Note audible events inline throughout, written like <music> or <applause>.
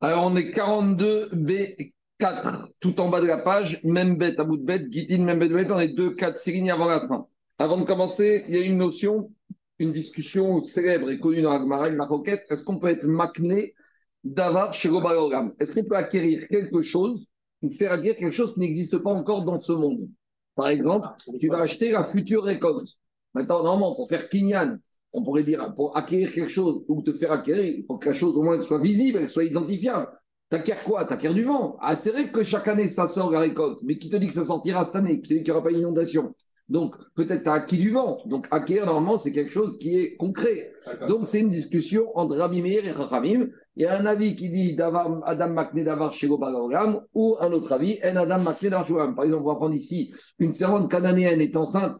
Alors, on est 42B4, tout en bas de la page, même bête à bout de bête, Gitin, même bête, bête, on est 2, 4, 6 lignes avant la fin. Avant de commencer, il y a une notion, une discussion célèbre et connue dans la Gemara, une maroquette. Est-ce qu'on peut être makné d'avoir chez Gobalogam Est-ce qu'on peut acquérir quelque chose ou faire acquérir quelque chose qui n'existe pas encore dans ce monde? Par exemple, tu vas acheter la future récolte. Maintenant, normalement, pour faire Kinyan, on pourrait dire, pour acquérir quelque chose ou te faire acquérir, il faut que la chose au moins soit visible, qu'elle soit identifiable. T'acquiers quoi? T'acquiers du vent. Ah, c'est vrai que chaque année, ça sort la récolte, mais qui te dit que ça sortira cette année? Qui te dit qu'il n'y aura pas d'inondation? Donc, peut-être tu as acquis du vent. Donc, acquérir, normalement, c'est quelque chose qui est concret. Donc, c'est une discussion entre Rabbi Meir et Chachamim. Il y a un avis qui dit Adam Makne d'avoir chez ou un autre avis, En Adam Makne d'avoir Par exemple, on va prendre ici une servante cananéenne est enceinte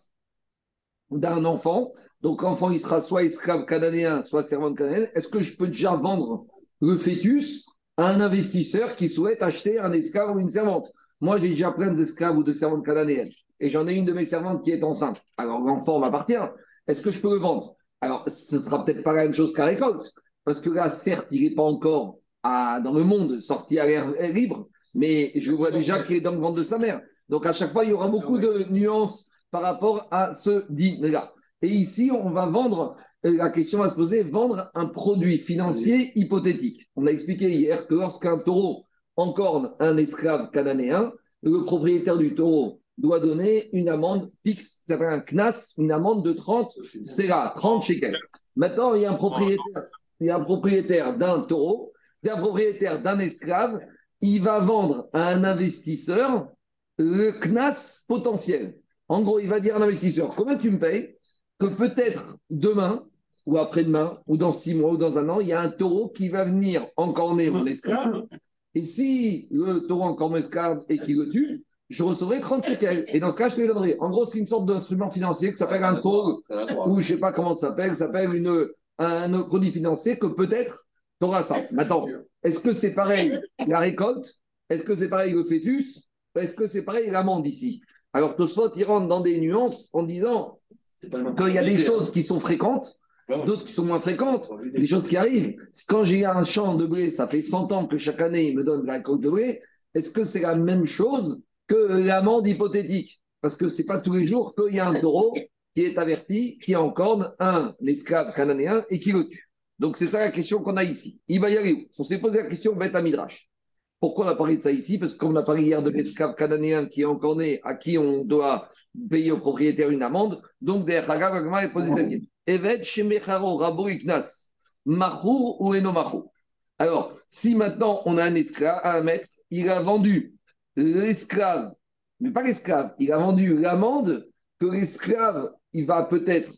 d'un enfant. Donc l'enfant, il sera soit esclave cananéen, soit servante cananéenne. Est-ce que je peux déjà vendre le fœtus à un investisseur qui souhaite acheter un esclave ou une servante? Moi, j'ai déjà plein d'esclaves ou de servantes cananéennes. Et j'en ai une de mes servantes qui est enceinte. Alors l'enfant m'appartient. Est-ce que je peux le vendre? Alors, ce sera peut-être pas la même chose qu'à récolte. Parce que là, certes, il n'est pas encore à, dans le monde sorti à l'air libre, mais je vois déjà qu'il est dans le ventre de sa mère. Donc à chaque fois, il y aura beaucoup de nuances par rapport à ce dîner-là. Et ici, on va vendre, euh, la question va se poser, vendre un produit financier hypothétique. On a expliqué hier que lorsqu'un taureau encorne un esclave cananéen, le propriétaire du taureau doit donner une amende fixe, ça s'appelle un knas, une amende de 30 là, 30 shekels. Maintenant, il y a un propriétaire, il y a un propriétaire d'un taureau, il propriétaire d'un esclave, il va vendre à un investisseur le knas potentiel. En gros, il va dire à l'investisseur, combien tu me payes? Que peut-être demain ou après-demain ou dans six mois ou dans un an, il y a un taureau qui va venir encorner mon esclave. Et si le taureau encorne mon esclave et qu'il le tue, je recevrai 30 shekels. Et dans ce cas, je te les donnerai. En gros, c'est une sorte d'instrument financier qui s'appelle un taux, ou je ne sais pas comment ça s'appelle, ça s'appelle une, un produit financier que peut-être tu auras ça. Maintenant, est-ce que c'est pareil la récolte? Est-ce que c'est pareil le fœtus? Est-ce que c'est pareil l'amende ici? Alors Tosfot, il rentre dans des nuances en disant qu'il y a des choses qui sont fréquentes, d'autres qui sont moins fréquentes, des choses qui arrivent. Quand j'ai un champ de blé, ça fait 100 ans que chaque année, il me donne la côte de blé, est-ce que c'est la même chose que l'amende hypothétique? Parce que ce n'est pas tous les jours qu'il y a un taureau qui est averti, qui encorne un esclave cananéen et qui le tue. Donc c'est ça la question qu'on a ici. Il va y aller où? On s'est posé la question bête à Midrash. Pourquoi on a parlé de ça ici? Parce que comme on a parlé hier de l'esclave cananéen qui est encore né, à qui on doit payer au propriétaire une amende, donc derrière Hagav, est posé cette question. Evet shemecharo rabo iknas, machour ou eno Alors, si maintenant on a un esclave, un maître, il a vendu l'esclave, mais pas l'esclave, il a vendu l'amende que l'esclave, il va peut-être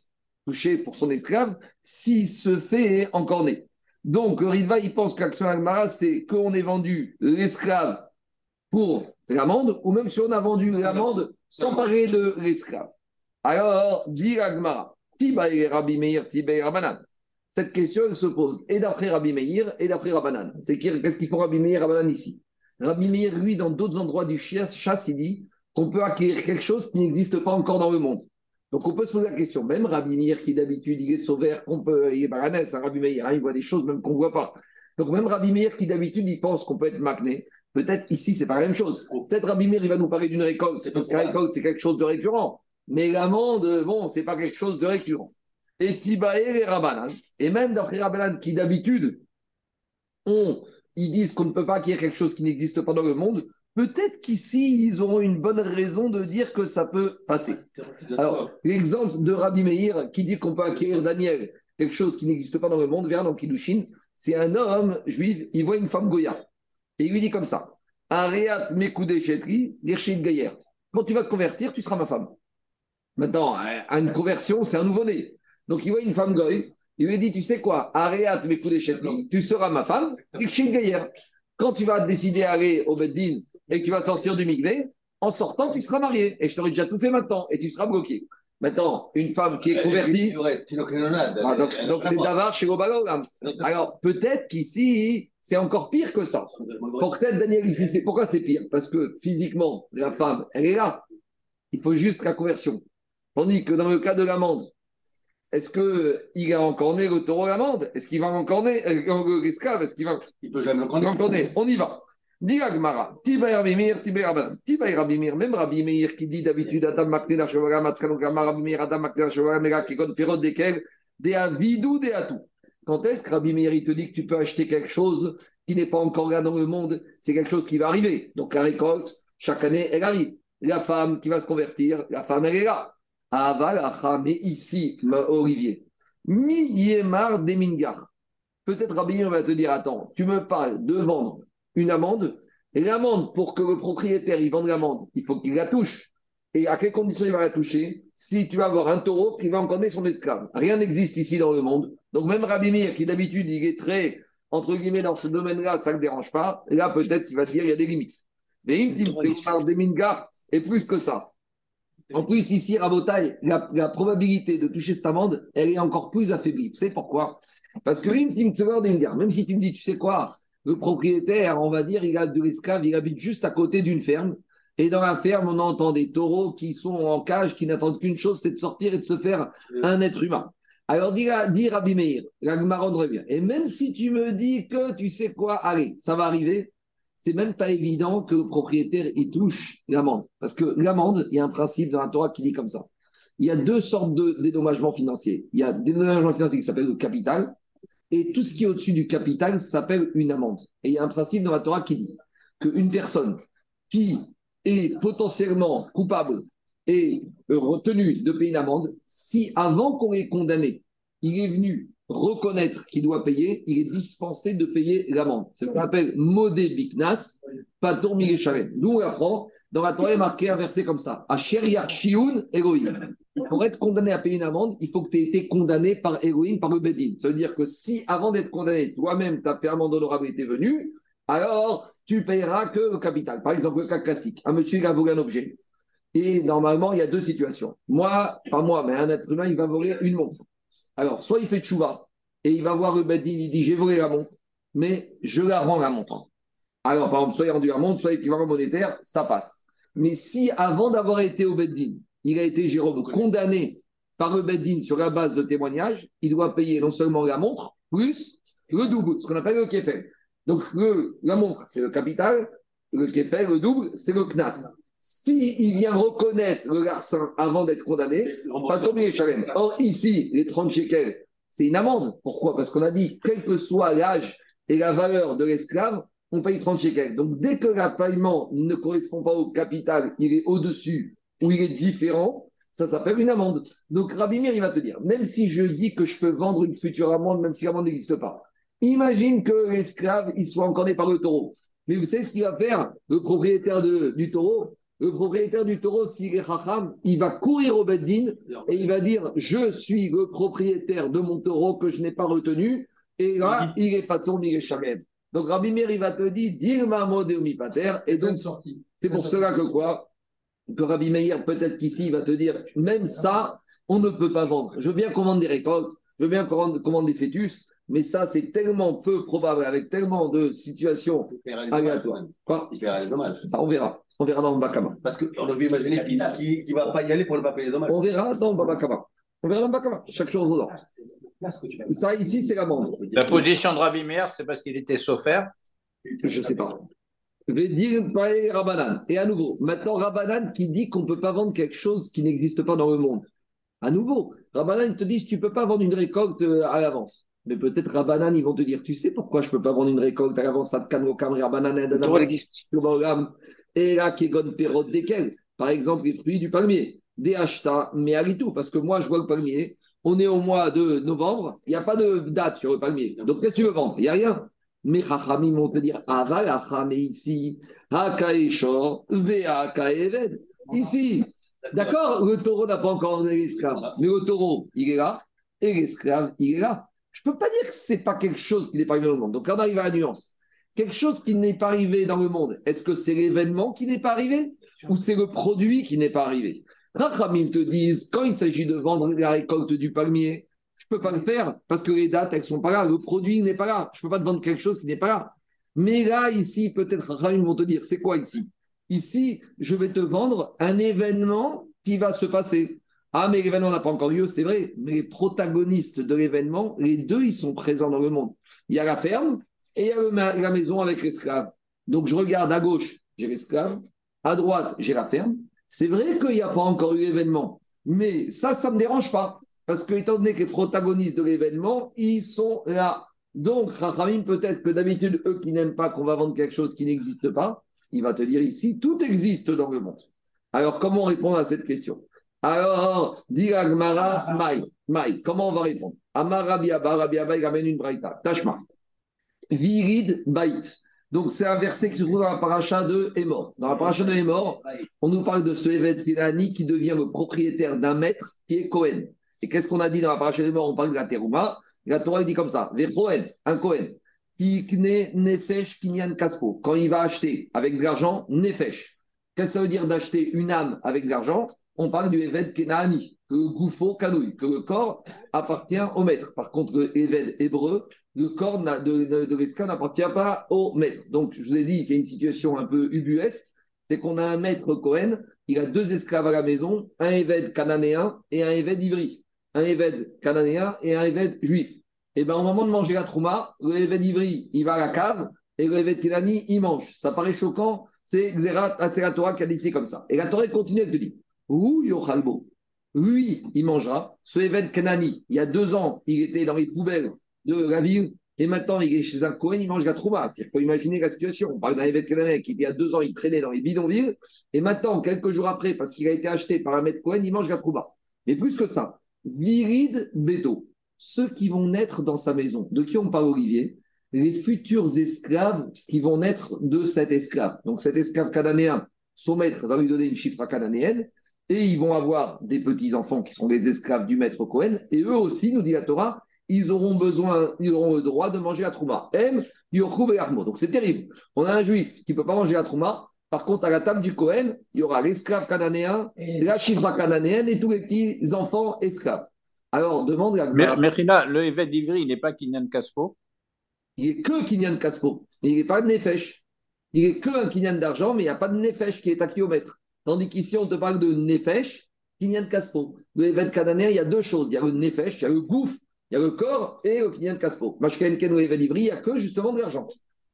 toucher pour son esclave s'il se fait encore né. Donc, Riva, il pense qu'Action Agmara, c'est qu'on ait vendu l'esclave pour l'amende, ou même si on a vendu l'amende sans parler de l'esclave. Alors, dit Agmara, Tiba Rabbi Meir, Tiba et Rabbanan. Cette question, elle se pose et d'après Rabbi Meir et d'après Rabbanan. C'est qu'est-ce qu'il faut Rabbi Meir et Rabbanan ici? Rabbi Meir, lui, dans d'autres endroits du chasse, il dit qu'on peut acquérir quelque chose qui n'existe pas encore dans le monde. Donc on peut se poser la question, même Rabbi Meir qui d'habitude il est sauveur, qu'on peut, il est baranès, hein, Rabbi Meir, hein, il voit des choses même qu'on ne voit pas. Donc même Rabbi Meir qui d'habitude il pense qu'on peut être magné, peut-être ici c'est pas la même chose. Peut-être Rabbi Meir il va nous parler d'une récolte, parce que la récolte c'est quelque chose de récurrent. Mais l'amende, bon, c'est pas quelque chose de récurrent. Et Tibae et Rabbanan, et même d'après Rabbanan qui d'habitude, ils disent qu'on ne peut pas acquérir quelque chose qui n'existe pas dans le monde, Peut-être qu'ici, ils auront une bonne raison de dire que ça peut passer. Alors, l'exemple de Rabbi Meir qui dit qu'on peut acquérir Daniel, quelque chose qui n'existe pas dans le monde, vers dans Kiddushin, c'est un homme juif, il voit une femme Goya. Et il lui dit comme ça Areat Mekoude Chetri, Gayer. Quand tu vas te convertir, tu seras ma femme. Maintenant, à une conversion, c'est un nouveau-né. Donc, il voit une femme Goya, il lui dit Tu sais quoi Areat Mekoude Chetri, tu seras ma femme, Gayer. Quand tu vas décider d'aller au Beddin et que tu vas sortir du Migvé, en sortant, tu seras marié. Et je t'aurais déjà tout fait maintenant et tu seras bloqué. Maintenant, une femme qui est convertie. Ah, donc, c'est Davar chez Obalogam. Alors, peut-être qu'ici, c'est encore pire que ça. Peut-être, Daniel, ici, c'est pourquoi c'est pire? Parce que physiquement, la femme, elle est là. Il faut juste la conversion. Tandis que dans le cas de l'amende, est-ce qu'il a encore né le taureau l'amende? Est-ce qu'il va encore né euh, l'esclave Est-ce qu'il va. Il peut jamais encore né. On y va. Dis Agmara, Tibaï Rabimir, Tibaï Rabimir, même Rabbi Meir qui dit d'habitude Adam Makne la Shavara, Matkanogama, Rabbi Meir, Adam Makne la Shavara, Mera, qui compte période desquels, des avidou, des atout. Quand est-ce que Rabbi Meir il te dit que tu peux acheter quelque chose qui n'est pas encore là dans le monde? C'est quelque chose qui va arriver. Donc la récolte, chaque année, elle arrive. La femme qui va se convertir, la femme, elle est là. Aval, mais ici, Olivier, Mi Yemar Demingar. Peut-être Rabbi Meir va te dire Attends, tu me parles de vendre une amende. Et l'amende, pour que le propriétaire il vende l'amende, il faut qu'il la touche. Et à quelles conditions il va la toucher? Si tu vas avoir un taureau qui va encorner son esclave. Rien n'existe ici dans le monde. Donc même Rabbi Meir, qui d'habitude il est très, entre guillemets, dans ce domaine-là, ça ne le dérange pas. Là, peut-être il va dire il y a des limites. Mais Intim, c'est des mingas, et plus que ça. En plus, ici, Rabotaille, la, la, probabilité de toucher cette amende, elle est encore plus affaiblie. Savez pourquoi? Parce que Intim, des mingas, même si tu me dis, tu sais quoi, le propriétaire, on va dire, il a de l'esclave, il habite juste à côté d'une ferme. Et dans la ferme, on entend des taureaux qui sont en cage, qui n'attendent qu'une chose, c'est de sortir et de se faire un être humain. Alors, dit, dit Rabbi Meir, revient. Et même si tu me dis que tu sais quoi, allez, ça va arriver, c'est même pas évident que le propriétaire il touche l'amende. Parce que l'amende, il y a un principe dans la Torah qui dit comme ça. Il y a deux sortes de dédommagements financiers. Il y a des dédommagements financiers qui s'appellent le capital, et tout ce qui est au-dessus du capital s'appelle une amende. Et il y a un principe dans la Torah qui dit qu'une personne qui est potentiellement coupable et retenu de payer une amende, si avant qu'on l'ait condamné, il est venu reconnaître qu'il doit payer, il est dispensé de payer l'amende. C'est ce qu'on appelle modé biknas, mileshalem. D'où on apprend, dans la Torah, il marqué un verset comme ça. Elohim. Pour être condamné à payer une amende, il faut que tu aies été condamné par Elohim, par le Bedin. Ça veut dire que si, avant d'être condamné, toi-même, ta amende honorable était venu, alors tu payeras que le capital. Par exemple, le cas classique. Un monsieur, il a volé un objet. Et normalement, il y a deux situations. Moi, pas moi, mais un être humain, il va voler une montre. Alors, soit il fait tchouva et il va voir le Bedin, il dit J'ai volé la montre, mais je la rends la montre. Alors, par exemple, soit il a rendu la montre, soit équivalent monétaire, ça passe. Mais si, avant d'avoir été au Bedin, il a été, Jérôme, condamné par le Bedin sur la base de témoignage, il doit payer non seulement la montre, plus le double, ce qu'on appelle le kéfel. Donc, la montre, c'est le capital, le kéfel, le double, c'est le knas. S'il il vient reconnaître le larcin avant d'être condamné, pas tomber les Or, ici, les 30 shekels, c'est une amende. Pourquoi? Parce qu'on a dit, quel que soit l'âge et la valeur de l'esclave, on paye 30 shekels. Donc, dès que le paiement ne correspond pas au capital, il est au-dessus ou il est différent, ça s'appelle une amende. Donc, Rabbi Mir, il va te dire, même si je dis que je peux vendre une future amende, même si l'amende n'existe pas, imagine que l'esclave, il soit encore né par le taureau. Mais vous savez ce qu'il va faire, le propriétaire du taureau? Le propriétaire du taureau, s'il est racham, il va courir au Beddin et il va dire Je suis le propriétaire de mon taureau que je n'ai pas retenu. Et là, il est pas il est chamem. Donc Rabbi Meir, il va te dire, dire ma pater. Et donc, c'est pour cela que quoi? Que Rabbi Meir, peut-être qu'ici, il va te dire, même ça, on ne peut pas vendre. Je veux bien qu'on vende des récoltes, je veux bien qu'on vende des fœtus, mais ça, c'est tellement peu probable, avec tellement de situations aléatoires. Quoi? Il fera les dommages. Ça, on verra. On verra dans le Bakama. Parce qu'on a vu imaginer qu'il ne va pas y aller pour ne pas payer les dommages. On verra dans le Bakama. On verra dans le Bakama. Chaque chose au ça, ici, c'est l'amende. La position de Rabbi Meir, c'est parce qu'il était sofer Je ne sais pas. Je vais dire Rabbanan. Et à nouveau, maintenant, Rabbanan qui dit qu'on ne peut pas vendre quelque chose qui n'existe pas dans le monde. À nouveau, Rabbanan te dit tu ne peux pas vendre une récolte euh, à l'avance. Mais peut-être Rabbanan, ils vont te dire tu sais pourquoi je ne peux pas vendre une récolte à l'avance? Rabbanan, Et là, qui est desquels Par exemple, les fruits du palmier. Des acheta, mais à tout. Parce que moi, je vois le palmier, on est au mois de novembre, il n'y a pas de date sur le palmier. Donc, qu'est-ce que tu veux vendre? Il n'y a rien. Mais Chachamim vont te dire Aval ici, Hakaeshor, Eved. Ici, d'accord, le taureau n'a pas encore l'esclave, mais le taureau, il est là, et l'esclave, il est là. Je ne peux pas dire que ce n'est pas quelque chose qui n'est pas arrivé dans le monde. Donc, là, on arrive à la nuance. Quelque chose qui n'est pas arrivé dans le monde, est-ce que c'est l'événement qui n'est pas arrivé? Ou c'est le produit qui n'est pas arrivé? Rachamim te disent, quand il s'agit de vendre la récolte du palmier, je ne peux pas le faire parce que les dates, elles ne sont pas là, le produit n'est pas là. Je ne peux pas te vendre quelque chose qui n'est pas là. Mais là, ici, peut-être Rachamim vont te dire, c'est quoi ici? Ici, je vais te vendre un événement qui va se passer. Ah, mais l'événement n'a pas encore lieu, c'est vrai, mais les protagonistes de l'événement, les deux, ils sont présents dans le monde. Il y a la ferme et il y a la maison avec l'esclave. Donc je regarde à gauche, j'ai l'esclave, à droite, j'ai la ferme. C'est vrai qu'il n'y a pas encore eu l'événement, mais ça, ça ne me dérange pas. Parce que, étant donné que les protagonistes de l'événement, ils sont là. Donc, Rachamim, peut-être que d'habitude, eux qui n'aiment pas qu'on va vendre quelque chose qui n'existe pas, il va te dire ici, tout existe dans le monde. Alors, comment répondre à cette question? Alors, dit Agmara, Maï, Maï, comment on va répondre? Amar Abba, il une braïta. Tashma. Virid Bait. Donc, c'est un verset qui se trouve dans la paracha de Hémor. Dans la paracha de Hémor, on nous parle de ce Evet qui devient le propriétaire d'un maître qui est Cohen. Et qu'est-ce qu'on a dit dans la paracha de Hémor? On parle de la Terouma. La Torah dit comme ça Vechoen, un Cohen. Tikne Nefesh Kinyan Kaspo. Quand il va acheter avec de l'argent, Nefesh. Qu'est-ce que ça veut dire d'acheter une âme avec de l'argent? On parle du Evet Kenaani, que le goufo canouille, que le corps appartient au maître. Par contre, le hébreu, le corps de, de, l'esclave n'appartient pas au maître. Donc, je vous ai dit, c'est une situation un peu ubuesque. C'est qu'on a un maître Cohen, il a deux esclaves à la maison, un évêque cananéen et un évêque ivri. Un évêque cananéen et un évêque juif. Et bien, au moment de manger la trouma, le évêque ivri, il va à la cave et le évêque Kenani, il mange. Ça paraît choquant, c'est c'est la Torah qui a décidé comme ça. Et la Torah continue, elle te dit Ouh, Yochalbo. Lui, il mangera. Ce évêque Kenani, il y a deux ans, il était dans les poubelles de la ville. Et maintenant, il est chez un Cohen, il mange la trouma. C'est-à-dire qu'il faut imaginer la situation. On parle d'un évêque qui, il y a deux ans, il traînait dans les bidonvilles. Et maintenant, quelques jours après, parce qu'il a été acheté par un maître Cohen, il mange la trouma. Mais plus que ça, Virid Beto, ceux qui vont naître dans sa maison. De qui on parle, Olivier? Les futurs esclaves qui vont naître de cet esclave. Donc cet esclave cananéen, son maître va lui donner une chiffre cananéenne. Et ils vont avoir des petits-enfants qui sont des esclaves du maître Cohen. Et eux aussi, nous dit la Torah, ils auront besoin, ils auront le droit de manger la trouma. M, Yochou et Armo. Donc c'est terrible. On a un juif qui ne peut pas manger la trouma. Par contre, à la table du Cohen, il y aura l'esclave cananéen, la chifra cananéenne et tous les petits enfants esclaves. Alors, demande la Mais, Mechina, le évêque d'Ivry, il n'est pas Kinyan Kaspo? Il n'est que Kinyan Kaspo. Il n'est pas de Nefesh. Il n'est que un Kinyan d'argent, mais il n'y a pas de Nefesh qui est à kilomètre. Tandis qu'ici, on te parle de Nefesh, Kinyan Kaspo. Le évêque cananéen, il y a deux choses. Il y a le Nefesh, il y a le gouffre, il y a le corps et le Kinyan Kaspo. Mashken Ken il n'y a que justement de l'argent.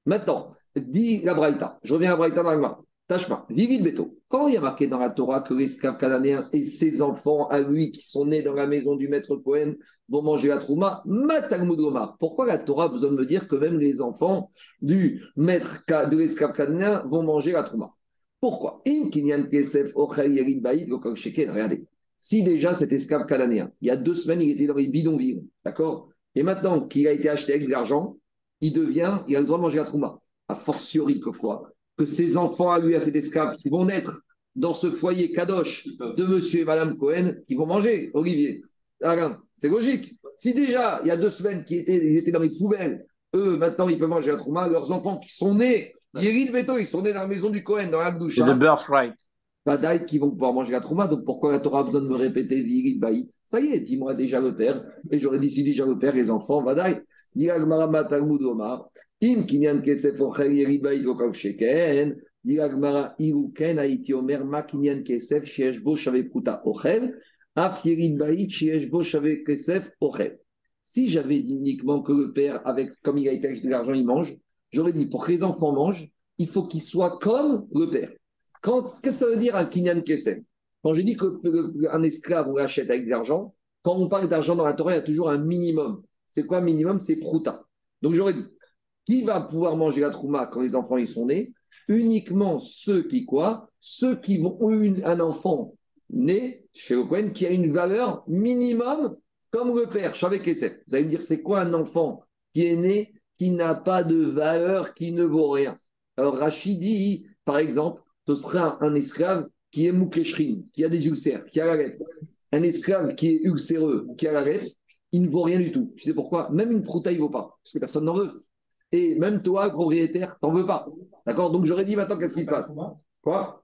Maintenant, dit la Braïta. Je reviens à la Braïta dans Tachma, Viril Beto. Quand il y a marqué dans la Torah que l'esclave cananéen et ses enfants à lui qui sont nés dans la maison du maître Cohen vont manger la trouma, Matalmud Omar. Pourquoi la Torah a besoin de me dire que même les enfants du maître de l'esclave cananéen vont manger la trouma? Pourquoi? Regardez. Si déjà cet esclave cananéen, il y a deux semaines, il était dans les bidonvilles, d'accord? Et maintenant qu'il a été acheté avec de l'argent, il devient, il a le droit de manger la trouma. A fortiori que quoi Que ses enfants à lui, à cet esclave, qui vont naître dans ce foyer kadosh de monsieur et madame Cohen, qui vont manger, Olivier. Alain, c'est logique. Si déjà, il y a deux semaines, qu'ils étaient, ils étaient dans les poubelles, eux, maintenant, ils peuvent manger la trouma, leurs enfants qui sont nés, Yérid Beto, ils sont nés dans la maison du Cohen, dans la C'est douche. le birthright. Badaï qui vont pouvoir manger la trouma. Donc pourquoi la Torah a besoin de me répéter Virid Baït Ça y est, dis-moi déjà le père. Et j'aurais dit si déjà le père, les enfants, Omar. Im kinyan kesef ochel yerid baït vokal sheken. Diga Gmara iruken haïti omer ma kinyan kesef sheesh bo shave pruta ochel. Af yerid baït sheesh bo shave kesef ochel. Si j'avais dit uniquement que le père, avec, comme il a été acheté de l'argent, il mange, j'aurais dit pour que les enfants mangent, il faut qu'ils soient comme le père. Qu'est-ce que ça veut dire un kinyan kesem Quand je dis qu'un esclave, on l'achète avec de l'argent, quand on parle d'argent dans la Torah, il y a toujours un minimum. C'est quoi un minimum? C'est prouta. Donc j'aurais dit, qui va pouvoir manger la trouma quand les enfants ils sont nés? Uniquement ceux qui quoi? Ceux qui ont eu un enfant né chez le Cohen qui a une valeur minimum comme le père, Shavek Kesef. Vous allez me dire, c'est quoi un enfant qui est né qui n'a pas de valeur, qui ne vaut rien? Alors Rachid dit, par exemple, ce sera un esclave qui est moukeshrin, qui a des ulcères, qui a la lettre. Un esclave qui est ulcéreux, qui a la lettre, il ne vaut rien du tout. Tu sais pourquoi? Même une prouta, il ne vaut pas, parce que personne n'en veut. Et même toi, propriétaire, t'en veux pas. D'accord? Donc j'aurais dit maintenant, qu'est-ce qui se passe? Quoi?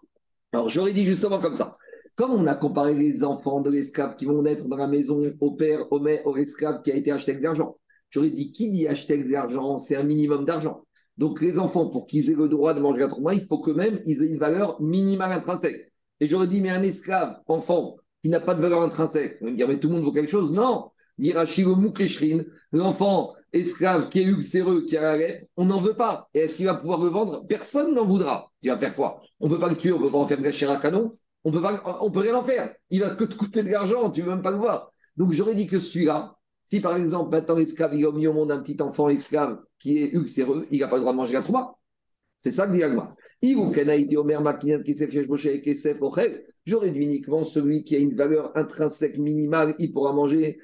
Alors j'aurais dit justement comme ça. Comme on a comparé les enfants de l'esclave qui vont naître dans la maison au père, au mère, au esclave qui a été acheté avec de l'argent, j'aurais dit qui dit acheter avec de l'argent? C'est un minimum d'argent. Donc les enfants, pour qu'ils aient le droit de manger la trouma, il faut que même ils aient une valeur minimale intrinsèque. Et j'aurais dit, mais un esclave, enfant, qui n'a pas de valeur intrinsèque. On va me dire, mais tout le monde vaut quelque chose. Non. L'enfant esclave qui est luxéreux, qui a la on n'en veut pas. Et est-ce qu'il va pouvoir le vendre? Personne n'en voudra. Tu vas faire quoi? On ne peut pas le tuer, on ne peut pas en faire gâcher un canon. On on peut rien en faire. Il va que te coûter de l'argent, tu ne veux même pas le voir. Donc j'aurais dit que celui-là, si par exemple maintenant l'esclave, il a mis au monde un petit enfant esclave qui est ulcéreux, il n'a pas le droit de manger la trouma. C'est ça que dit Agma. J'aurais dit uniquement celui qui a une valeur intrinsèque minimale, il pourra manger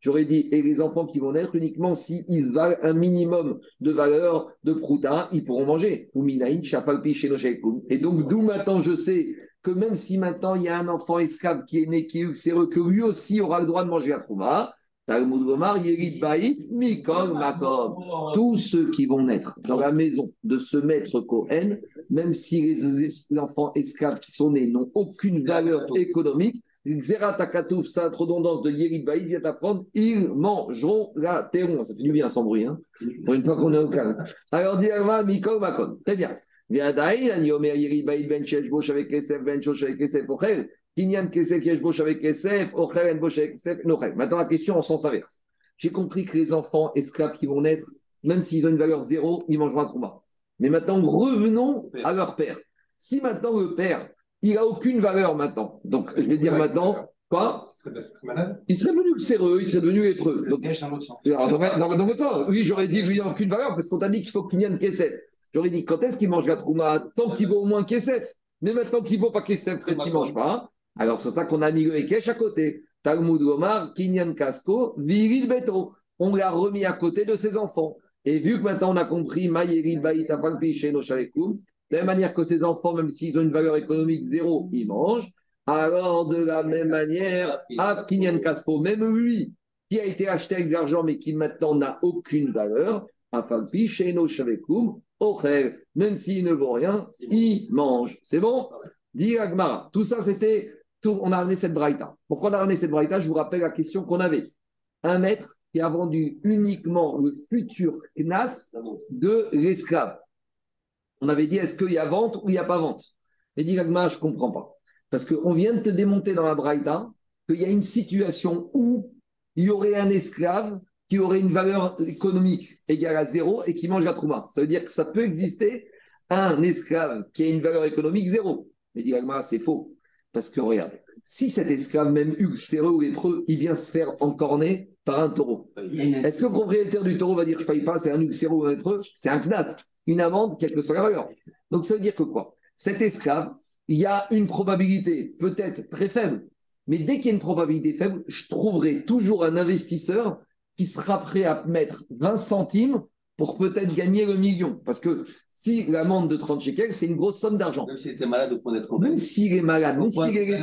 J'aurais dit, et les enfants qui vont naître uniquement s'ils valent un minimum de valeur de prouta, ils pourront manger. Et donc, d'où maintenant je sais que même si maintenant il y a un enfant esclave qui est né, qui est ulcéreux, que lui aussi aura le droit de manger la trouma, tous ceux qui vont naître dans la maison de ce maître Cohen, même si les enfants esclaves qui sont nés n'ont aucune valeur économique, Xeratakatouf, ça a trop redondance de Yerid Baïd vient apprendre, ils mangeront la terre. Ça fait du bien sans bruit, hein pour une fois qu'on est au calme. Alors, Diagma, Mikol, Makon. Très bien. Ben Bosh avec Kesef, Ben Shosh avec Kesef, Ochel. Kinyan Kesef, Bosh avec Kesef, Ochel, Bosh avec Kesef, Nochel. Maintenant, la question en sens inverse. J'ai compris que les enfants esclaves qui vont naître, même s'ils ont une valeur zéro, ils mangeront un trauma. Mais maintenant, revenons à leur père. Si maintenant le père, il n'a aucune valeur maintenant. Donc, je vais dire maintenant, quoi? Il serait devenu séreux, il serait devenu étreux. Donc, dans l'autre sens, oui, j'aurais dit qu'il n'a aucune valeur parce qu'on t'a dit qu'il faut qu'il y ait une caissette. J'aurais dit quand est-ce qu'il mange la trouma? Tant qu'il vaut au moins caissette. Mais maintenant qu'il ne vaut pas caissette, qu'il ne mange pas. Alors, c'est ça qu'on a mis le Ekech à côté. Talmud Gomar, Kinyan Kasko, Viril Beto. On l'a remis à côté de ses enfants. Et vu que maintenant on a compris, Mayeril Baït chez nos de la même manière que ces enfants, même s'ils ont une valeur économique zéro, ils mangent. Alors, de la même manière, Afkinyan Kaspo, même lui, qui a été acheté avec de l'argent, mais qui maintenant n'a aucune valeur, Afalpi, Sheno Ochel, même s'il ne vaut rien, il mange. C'est bon? Dit Agmara. Tout ça, c'était. On a ramené cette braïta. Pourquoi on a ramené cette braïta? Je vous rappelle la question qu'on avait. Un maître qui a vendu uniquement le futur Knas de l'esclave on avait dit est-ce qu'il y a vente ou il n'y a pas vente? Et dit Gagma, je ne comprends pas. Parce qu'on vient de te démonter dans la Braïta qu'il y a une situation où il y aurait un esclave qui aurait une valeur économique égale à zéro et qui mange la trouma. Ça veut dire que ça peut exister un esclave qui a une valeur économique zéro. Mais dit c'est faux. Parce que regarde, si cet esclave, même ulcéreux ou épreux, il vient se faire encorner par un taureau, est-ce que le propriétaire du taureau va dire je ne paye pas, c'est un ulcéreux ou un épreux C'est un knas une amende, quelle que soit la valeur. Donc ça veut dire que quoi? Cet esclave, il y a une probabilité peut-être très faible, mais dès qu'il y a une probabilité faible, je trouverai toujours un investisseur qui sera prêt à mettre 20 centimes pour peut-être gagner le million. Parce que si l'amende de 30 shekels, c'est une grosse somme d'argent. Même s'il était malade au point d'être Même s'il est malade, même s'il est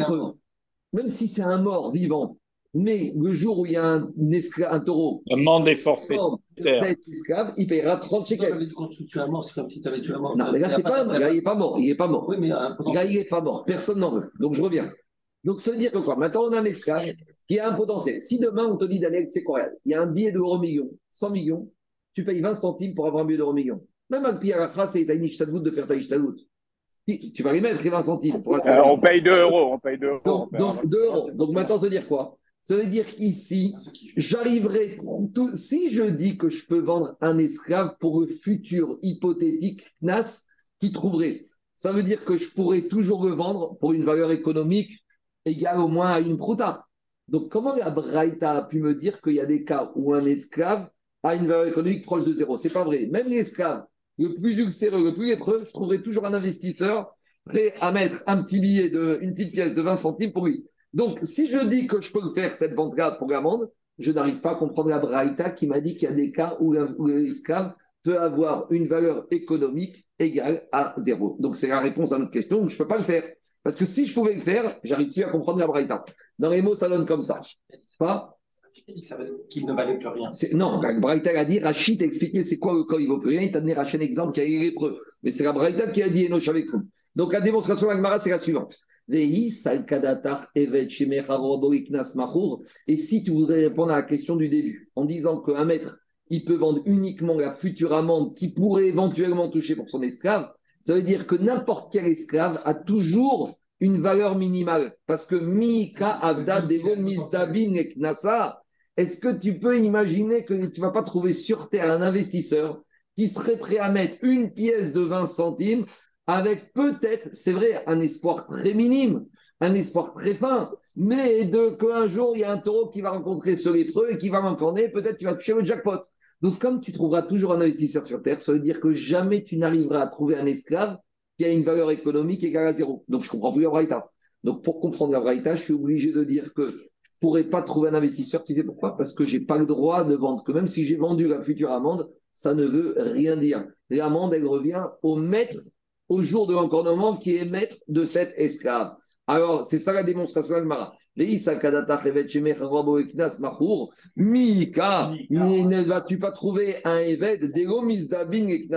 même si c'est un mort vivant, mais le jour où il y a un, esclave, un taureau, demande des forfaits. Cet esclave, il paiera 30 shekels. Quand tu tues un mort, c'est comme si tu avais tué un mort. Non, mais là, c'est pas, là, il n'est pas mort. Il n'est pas mort. Oui, mais là, il n'est pas mort. Personne n'en veut. Donc, je reviens. Donc, ça veut dire que quoi? Maintenant, on a un esclave qui a un potentiel. Si demain, on te dit, Daniel, c'est quoi Il y a un billet d'euro million, 100 millions, tu payes 20 centimes pour avoir un billet d'euro million. Même un pied à la phrase, c'est ta de faire ta ishtadout. Tu vas y mettre les 20 centimes. Pour Alors, on paye 2 euros. On paye 2 euros. Donc, donc 2 euros. Donc, maintenant, ça veut dire quoi? Ça veut dire qu'ici, j'arriverai, si je dis que je peux vendre un esclave pour le futur hypothétique Knas qui trouverait, ça veut dire que je pourrais toujours le vendre pour une valeur économique égale au moins à une prouta. Donc, comment la Braïta a pu me dire qu'il y a des cas où un esclave a une valeur économique proche de zéro? C'est pas vrai. Même l'esclave, le plus ulcéreux, le plus épreuve, je trouverai toujours un investisseur prêt à mettre un petit billet, de, une petite pièce de 20 centimes pour lui. Donc, si je dis que je peux faire cette vente-là pour l'amende, je n'arrive pas à comprendre la Braïta qui m'a dit qu'il y a des cas où l'esclave peut avoir une valeur économique égale à zéro. Donc, c'est la réponse à notre question. Je ne peux pas le faire. Parce que si je pouvais le faire, j'arrive plus à comprendre la Braïta. Dans les mots, ça donne comme ça. C'est pas qu'il ne valait plus rien. Non, la Braïta a dit, Rachid a expliqué c'est quoi le cas, il ne vaut plus rien. Il t'a donné un exemple qui a eu l'épreuve. Mais c'est la Braïta qui a dit Enoch avec nous. Donc la démonstration de la c'est la suivante. Et si tu voudrais répondre à la question du début, en disant qu'un maître, il peut vendre uniquement la future amende qui pourrait éventuellement toucher pour son esclave, ça veut dire que n'importe quel esclave a toujours une valeur minimale. Parce que Mika Avda Dego Mizdabin Eknasa, est-ce que tu peux imaginer que tu ne vas pas trouver sur Terre un investisseur qui serait prêt à mettre une pièce de 20 centimes avec peut-être, c'est vrai, un espoir très minime, un espoir très fin, mais de qu'un jour, il y a un taureau qui va rencontrer ce lépreux et qui va l'encorner, peut-être tu vas toucher le jackpot. Donc, comme tu trouveras toujours un investisseur sur Terre, ça veut dire que jamais tu n'arriveras à trouver un esclave qui a une valeur économique égale à zéro. Donc, je comprends plus la Braïta. Donc, pour comprendre la Braïta, je suis obligé de dire que je ne pourrais pas trouver un investisseur. Tu sais pourquoi? Parce que je n'ai pas le droit de vendre. Que même si j'ai vendu la future amende, ça ne veut rien dire. L'amende, elle revient au maître, au jour de l'encornement, qui est maître de cet esclave. Alors, c'est ça la démonstration de Mara. Mika, ne vas-tu pas trouver un évêque et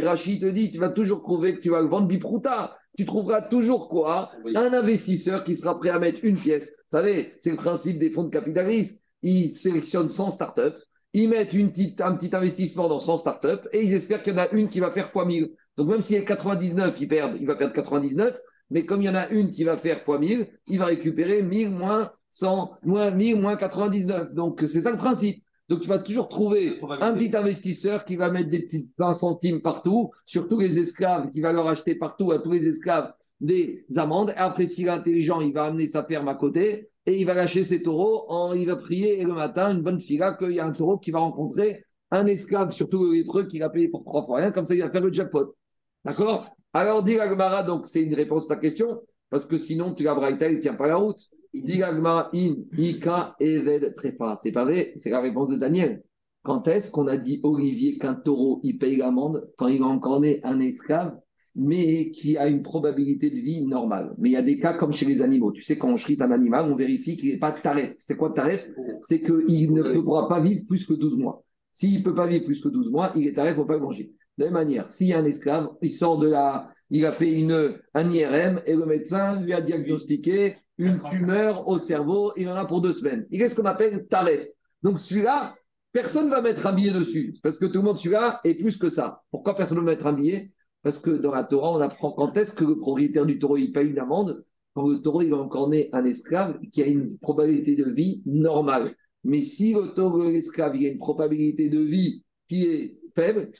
Rachid te dit, tu vas toujours trouver que tu vas vendre biprouta. Tu trouveras toujours quoi Un investisseur qui sera prêt à mettre une pièce. Vous savez, c'est le principe des fonds de capitalisme. Ils sélectionnent 100 startups, ils mettent une petite, un petit investissement dans 100 startups et ils espèrent qu'il y en a une qui va faire x 1000. Donc même s'il y a 99, il, perd, il va perdre 99. Mais comme il y en a une qui va faire x 1000, il va récupérer 1000 moins 100, moins 1000 moins 99. Donc c'est ça le principe. Donc tu vas toujours trouver un petit investisseur qui va mettre des petits 20 centimes partout, sur tous les esclaves, qui va leur acheter partout à tous les esclaves des amendes. Et après, s'il est intelligent, il va amener sa ferme à côté et il va lâcher ses taureaux. En, il va prier le matin une bonne fila qu'il y a un taureau qui va rencontrer un esclave, surtout le lépreux, qu'il a payé pour trois fois rien. Comme ça, il va faire le jackpot. D'accord? Alors, dit Agmara, donc c'est une réponse à ta question, parce que sinon, tu la braïta, il ne tient pas la route. In, ika, eved, trefa. C'est pas vrai, c'est la réponse de Daniel. Quand est-ce qu'on a dit Olivier qu'un taureau, il paye l'amende quand il a encore né un esclave, mais qui a une probabilité de vie normale? Mais il y a des cas comme chez les animaux. Tu sais, quand on chrite un animal, on vérifie qu'il n'est pas taref. C'est quoi taref? C'est qu'il ne pourra pas vivre plus que 12 mois. S'il ne peut pas vivre plus que 12 mois, il est taref, il ne faut pas le manger. De la même manière, s'il y a un esclave, il sort de la. Il a fait une, un IRM et le médecin lui a diagnostiqué une tumeur au cerveau, il en a pour deux semaines. Il est ce qu'on appelle taref. Donc celui-là, personne ne va mettre un billet dessus, parce que tout le monde, celui-là, est plus que ça. Pourquoi personne ne va mettre un billet? Parce que dans la Torah, on apprend quand est-ce que le propriétaire du taureau, il paye une amende Quand le taureau, il va encore né un esclave qui a une probabilité de vie normale. Mais si le taureau, l'esclave, il a une probabilité de vie qui est faible,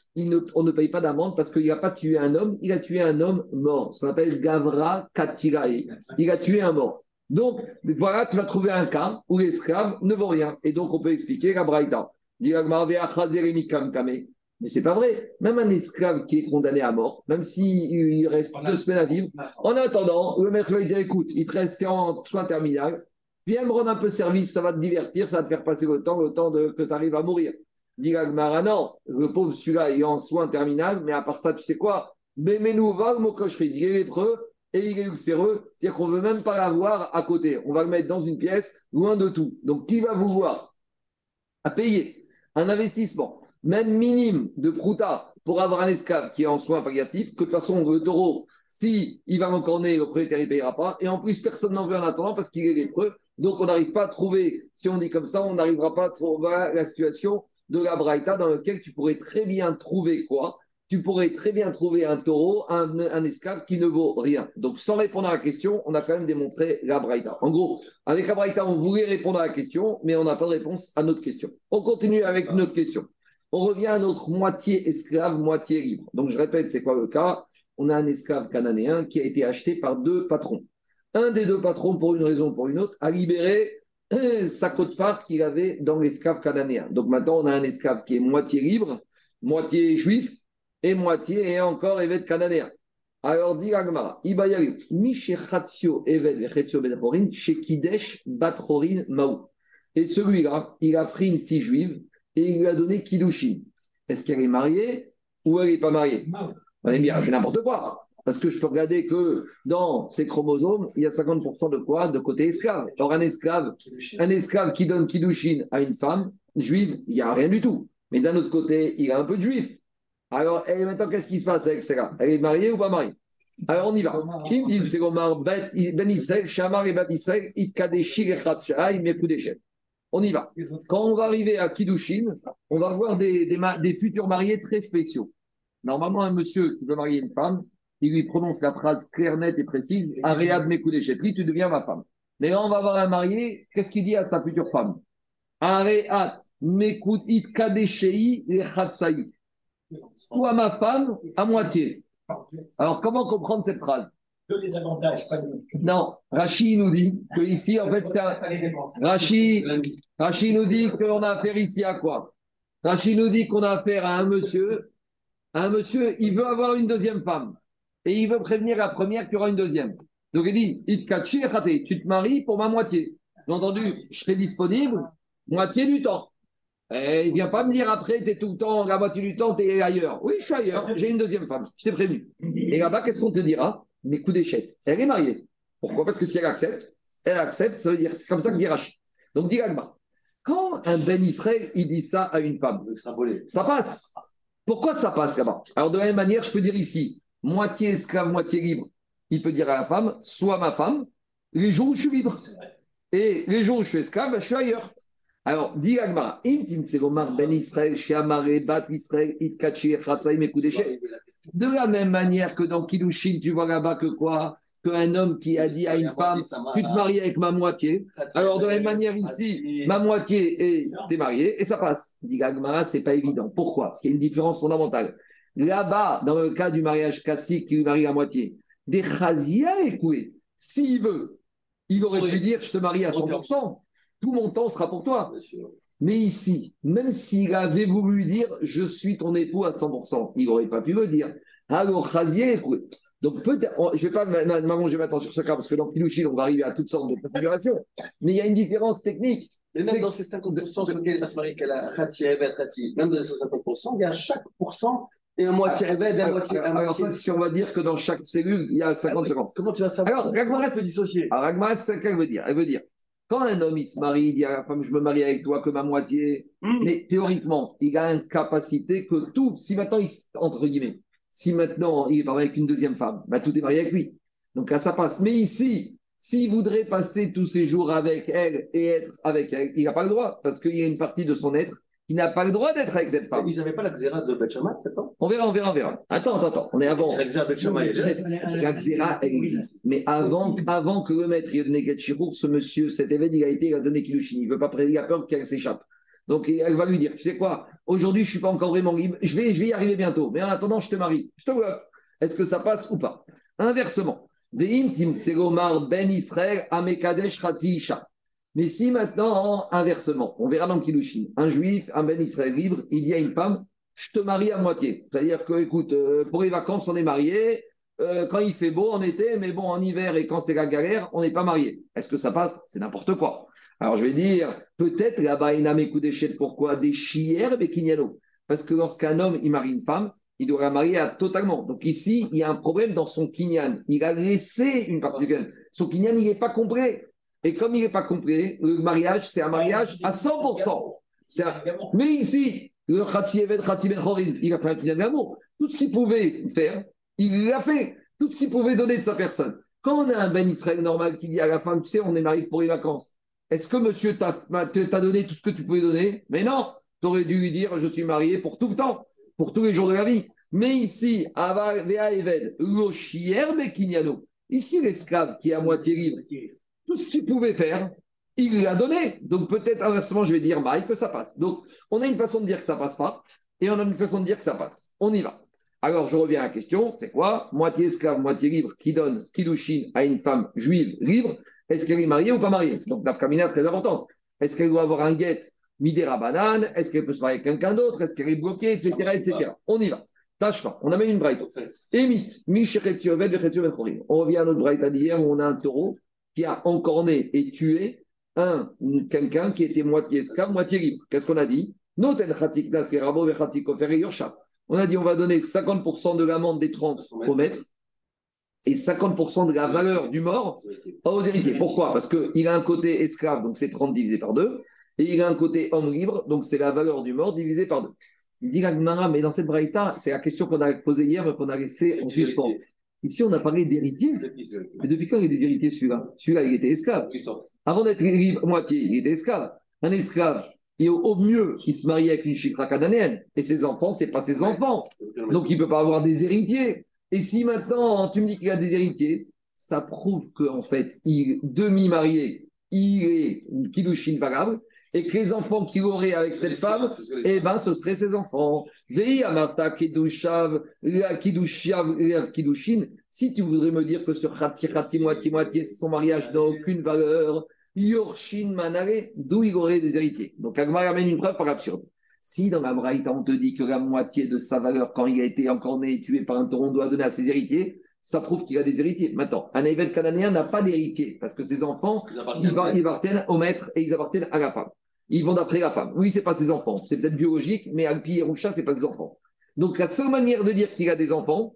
on ne paye pas d'amende parce qu'il n'a pas tué un homme, il a tué un homme mort, ce qu'on appelle Gavra Katirae. Il a tué un mort. Donc, voilà, tu vas trouver un cas où l'esclave ne vaut rien. Et donc, on peut expliquer la Braïta. Mais c'est pas vrai. Même un esclave qui est condamné à mort, même s'il reste deux semaines à vivre, en attendant, le maître va dire écoute, il te reste en soins terminal, viens me rendre un peu service, ça va te divertir, ça va te faire passer le temps, le temps de, que tu arrives à mourir. Dit non, le pauvre celui-là il est en soins terminal, mais à part ça, tu sais quoi? Mais nous va mon cocherie, il est lépreux et il est ulcéreux, c'est-à-dire qu'on ne veut même pas l'avoir à côté. On va le mettre dans une pièce, loin de tout. Donc, qui va vouloir à payer un investissement, même minime, de prouta pour avoir un esclave qui est en soins palliatifs, que de toute façon, le taureau, si il va m'encorner, le propriétaire ne payera pas. Et en plus, personne n'en veut en attendant parce qu'il est lépreux. Donc, on n'arrive pas à trouver, si on dit comme ça, on n'arrivera pas à trouver la situation de la Braïta dans lequel tu pourrais très bien trouver quoi? Tu pourrais très bien trouver un taureau, un, un, esclave qui ne vaut rien. Donc, sans répondre à la question, on a quand même démontré la Braïta. En gros, avec la Braïta, on voulait répondre à la question, mais on n'a pas de réponse à notre question. On continue avec notre question. On revient à notre moitié esclave, moitié libre. Donc, je répète, c'est quoi le cas? On a un esclave cananéen qui a été acheté par deux patrons. Un des deux patrons, pour une raison ou pour une autre, a libéré sa cote-part qu'il avait dans l'esclave cananéen. Donc maintenant, on a un esclave qui est moitié libre, moitié juif et moitié et encore évêque cananéen. Alors, dit Agmara, Mishechatio Eved Ben Shekidesh Batrorin Maou. Et celui-là, il a pris une fille juive et il lui a donné Kiddushin. Est-ce qu'elle est mariée ou elle n'est pas mariée? On est bien, c'est n'importe quoi. Parce que je peux regarder que dans ces chromosomes, il y a 50% de quoi? De côté esclave. Or, un esclave, un esclave qui donne Kiddushin à une femme juive, il n'y a rien du tout. Mais d'un autre côté, il a un peu de juif. Alors, et maintenant, qu'est-ce qui se passe avec celle-là Elle est mariée ou pas mariée? Alors, on y va. On y va. Quand on va arriver à Kiddushin, on va voir des futurs mariés très spéciaux. Normalement, un monsieur qui veut marier une femme, il lui prononce la phrase claire, nette et précise Aréad Mekoudéchetri, tu deviens ma femme. Mais là, on va voir un marié, qu'est-ce qu'il dit à sa future femme? Aréad Mekoudit Kadeshei Lechatsaï. Toi, ma femme, à moitié. Alors, comment comprendre cette phrase? Que les avantages, pas de. Non, Rachid nous dit que ici, en fait, c'est un... Rachid, Rachid nous dit qu'on a affaire ici à quoi? Rachid nous dit qu'on a affaire à un monsieur. Un monsieur, il veut avoir une deuxième femme. Et il veut prévenir la première qu'il y aura une deuxième. Donc il dit, il te tu te maries pour ma moitié. J'ai entendu, je serai disponible, moitié du temps. Et il vient pas me dire après, tu es tout le temps, la moitié du temps, tu es ailleurs. Oui, je suis ailleurs, j'ai une deuxième femme, je t'ai prévenu. Et là-bas, qu'est-ce qu'on te dira? Mes coups d'échec. Elle est mariée. Pourquoi? Parce que si elle accepte, elle accepte, ça veut dire, c'est comme ça que dit Rachid. Donc dit Agba, quand un Ben Israël, il dit ça à une femme, ça passe. Pourquoi ça passe là-bas? Alors de la même manière, je peux dire ici, moitié esclave, moitié libre. Il peut dire à la femme, soit ma femme, les jours où je suis libre. Et les jours où je suis esclave, je suis ailleurs. Alors, dit Agmara, ben Israël, Bat Israël, De la même manière que dans Kiddushin, tu vois là-bas que quoi? Qu'un homme qui a dit à une femme, tu te maries avec ma moitié. Alors, de la même manière ici, ma moitié et t'es marié et ça passe. Dit Agmara, c'est pas évident. Pourquoi? Parce qu'il y a une différence fondamentale. Là-bas, dans le cas du mariage classique qui lui marie à moitié, des chazia écoué. S'il veut, il aurait pu dire, je te marie à 100% tout mon temps sera pour toi. Mais ici, même s'il avait voulu dire je suis ton époux à 100%, il n'aurait pas pu le dire. Alors, Chazier, donc peut-être, je ne vais pas m'allonger maintenant sur ce cas parce que dans Pilouchine, on va arriver à toutes sortes de configurations. Mais il y a une différence technique. Mais même dans ces 50% sur lesquels va se marier, qu'elle a Khati, même dans ces 50%, il y a chaque pourcent et un moitié Rebed, un moitié. Alors, ça, si on va dire que dans chaque cellule, il y a 50-50. Comment tu vas savoir Alors, Ragmaras, c'est dissocier. Alors, Ragmaras, c'est ce qu'elle veut dire. Elle veut dire quand un homme il se marie, il dit à la femme Je me marie avec toi que ma moitié, mm. mais théoriquement, il a une capacité que tout, si maintenant, il, entre guillemets, si maintenant il est marié avec une deuxième femme, bah, tout est marié avec lui. Donc là, ça passe. Mais ici, s'il voudrait passer tous ses jours avec elle et être avec elle, il n'a pas le droit, parce qu'il y a une partie de son être il n'a pas le droit d'être avec cette femme. Ils n'avaient pas la xéra de Betchamat, attends On verra, on verra, on verra. Attends, attends, attends. On est avant. La xéra de La xéra, elle existe. Mais avant, avant que le maître ait donné Getchirour, ce monsieur, cet événement, il a été, il a donné Kilushin. Il veut pas il a peur qu'elle s'échappe. Donc, elle va lui dire, tu sais quoi, aujourd'hui, je ne suis pas encore vraiment libre, je vais, je vais y arriver bientôt. Mais en attendant, je te marie. Je te vois. Est-ce que ça passe ou pas? Inversement, Tim Ben Israël Amekadesh Isha. Mais si maintenant, inversement, on verra dans Kilushin, un juif, un ben Israël libre, il dit à une femme, je te marie à moitié. C'est-à-dire que, écoute, euh, pour les vacances, on est marié, euh, quand il fait beau en été, mais bon, en hiver et quand c'est la galère, on n'est pas marié. Est-ce que ça passe? C'est n'importe quoi. Alors je vais dire, peut-être là-bas, il n'a mes coups d'échelle, pourquoi Des chières, mais kignano. Parce que lorsqu'un homme, il marie une femme, il doit la marier à, totalement. Donc ici, il y a un problème dans son kinyan. Il a laissé une partie de Son kinyan, il n'est pas complet. Et comme il n'est pas complet, le mariage, c'est un mariage à 100%. Mais ici, le Khatievet, Khatibet il a fait un kinyan d'amour. Tout ce qu'il pouvait faire, il l'a fait. Tout ce qu'il pouvait donner de sa personne. Quand on a un Ben Israël normal qui dit à la femme, tu sais, on est marié pour les vacances, est-ce que monsieur t'a donné tout ce que tu pouvais donner? Mais non, tu aurais dû lui dire, je suis marié pour tout le temps, pour tous les jours de la vie. Mais ici, Vea Eved, Ici, l'esclave qui est à moitié libre, tout ce qu'il pouvait faire, il l'a donné. Donc peut-être inversement, je vais dire Mike que ça passe. Donc on a une façon de dire que ça passe pas et on a une façon de dire que ça passe. On y va. Alors je reviens à la question, c'est quoi? Moitié esclave, moitié libre, qui donne Kiddushin à une femme juive libre? Est-ce qu'elle est mariée ou pas mariée? Donc la est très importante. Est-ce qu'elle doit avoir un guet midera banane? Est-ce qu'elle peut se marier avec quelqu'un d'autre? Est-ce qu'elle est bloquée? Etc. etc. On y va. Tâche pas. On amène une braïta. Émite, On revient à notre braïta d'hier où on a un taureau qui a encorné et tué un quelqu'un qui était moitié esclave, moitié libre. Qu'est-ce qu'on a dit? On a dit on va donner 50% de l'amende des 30 au maître et 50% de la valeur du mort aux héritiers. Pourquoi? Parce qu'il a un côté esclave, donc c'est 30 divisé par 2, et il a un côté homme libre, donc c'est la valeur du mort divisé par 2. Il dit mais dans cette braïta, c'est la question qu'on a posée hier, mais qu'on a laissé en suspens. Ici, on a parlé d'héritier. Mais depuis quand il y a des héritiers, celui-là? Celui-là, il était esclave. Avant d'être moitié, il était esclave. Un esclave, et au, mieux, il se marie avec une chikra cananéenne. Et ses enfants, ce n'est pas ses enfants. Donc, il ne peut pas avoir des héritiers. Et si maintenant tu me dis qu'il a des héritiers, ça prouve qu'en fait, il demi-marié, il est une Kiddushin valable, et que les enfants qu'il aurait avec cette femme, eh ben, ce seraient ses enfants. Vei Amarta Kiddushav, la Kiddushin, si tu voudrais me dire que sur Khatsi Khatsi, moitié-moitié, son mariage n'a aucune valeur, Yorshin Manare, d'où il aurait des héritiers? Donc Agmar amène une preuve par absurde. Si dans la Braïta, on te dit que la moitié de sa valeur, quand il a été encore né et tué par un taureau, doit donner à ses héritiers, ça prouve qu'il a des héritiers. Maintenant, un évêque cananéen n'a pas d'héritier parce que ses enfants, ils appartiennent au maître et ils appartiennent à la femme. Ils vont d'après la femme. Oui, c'est pas ses enfants. C'est peut-être biologique, mais Alpi Yerusha, c'est pas ses enfants. Donc, la seule manière de dire qu'il a des enfants,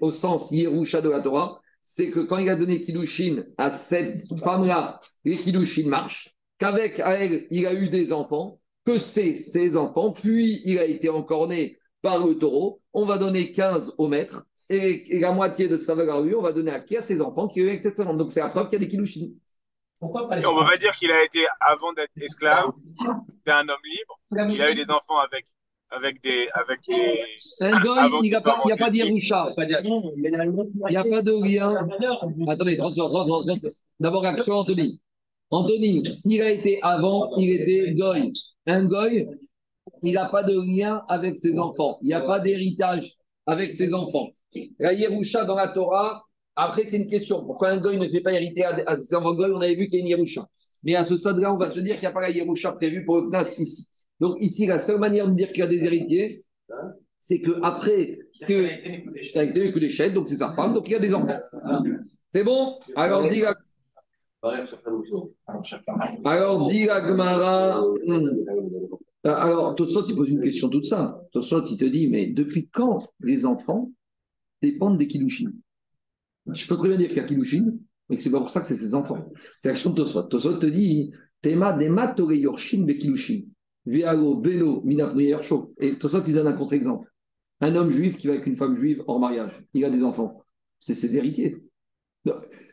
au sens Yerusha de la Torah, c'est que quand il a donné Kiddushin à cette femme-là, les Kiddushin marchent, qu'avec elle, il a eu des enfants, que c'est ses enfants, puis il a été encore né par le taureau, on va donner 15 au maître, et, la moitié de sa valeur lui, on va donner à qui? À ses enfants qui ont avec cette. Donc c'est la preuve qu'il y a des Kiddushin. Pourquoi pas On ne peut pas dire qu'il a été, avant d'être esclave, c'était un homme libre. Il a eu des enfants avec, avec des. Avec des un goy, il n'y a pas, y a pas d'Irusha. Il n'y a pas de lien. Attendez, 30 30 30 D'abord, action Anthony. Anthony, s'il a été avant, il était goy. Un goy, il n'a pas de lien avec ses enfants. Il n'y a pas d'héritage avec ses enfants. La Yerusha dans la Torah, après, c'est une question. Pourquoi un goy ne fait pas hériter à, ses enfants goy? On avait vu qu'il y a une Yerusha. Mais à ce stade-là, on va se dire qu'il n'y a pas la Yerusha prévue pour le Knas ici. Donc ici, la seule manière de dire qu'il y a des héritiers, c'est que après que avec des coups d'échelle, donc c'est sa femme, donc il y a des enfants. C'est bon? Alors dit la... Alors dit la Gemara. Hmm. Alors Tosot il pose une question toute simple. Tosot il te dit mais depuis quand les enfants dépendent des Kiddushin? Je peux très bien dire qu'il y a Kiddushin, mais que c'est pas pour ça que c'est ses enfants. C'est l'action de Tosot. Tosot te dit Tema dema tore yorshin be Kiddushin. Vealo belo. Et Tosot il donne un contre-exemple. Un homme juif qui va avec une femme juive hors mariage, il a des enfants. C'est ses héritiers.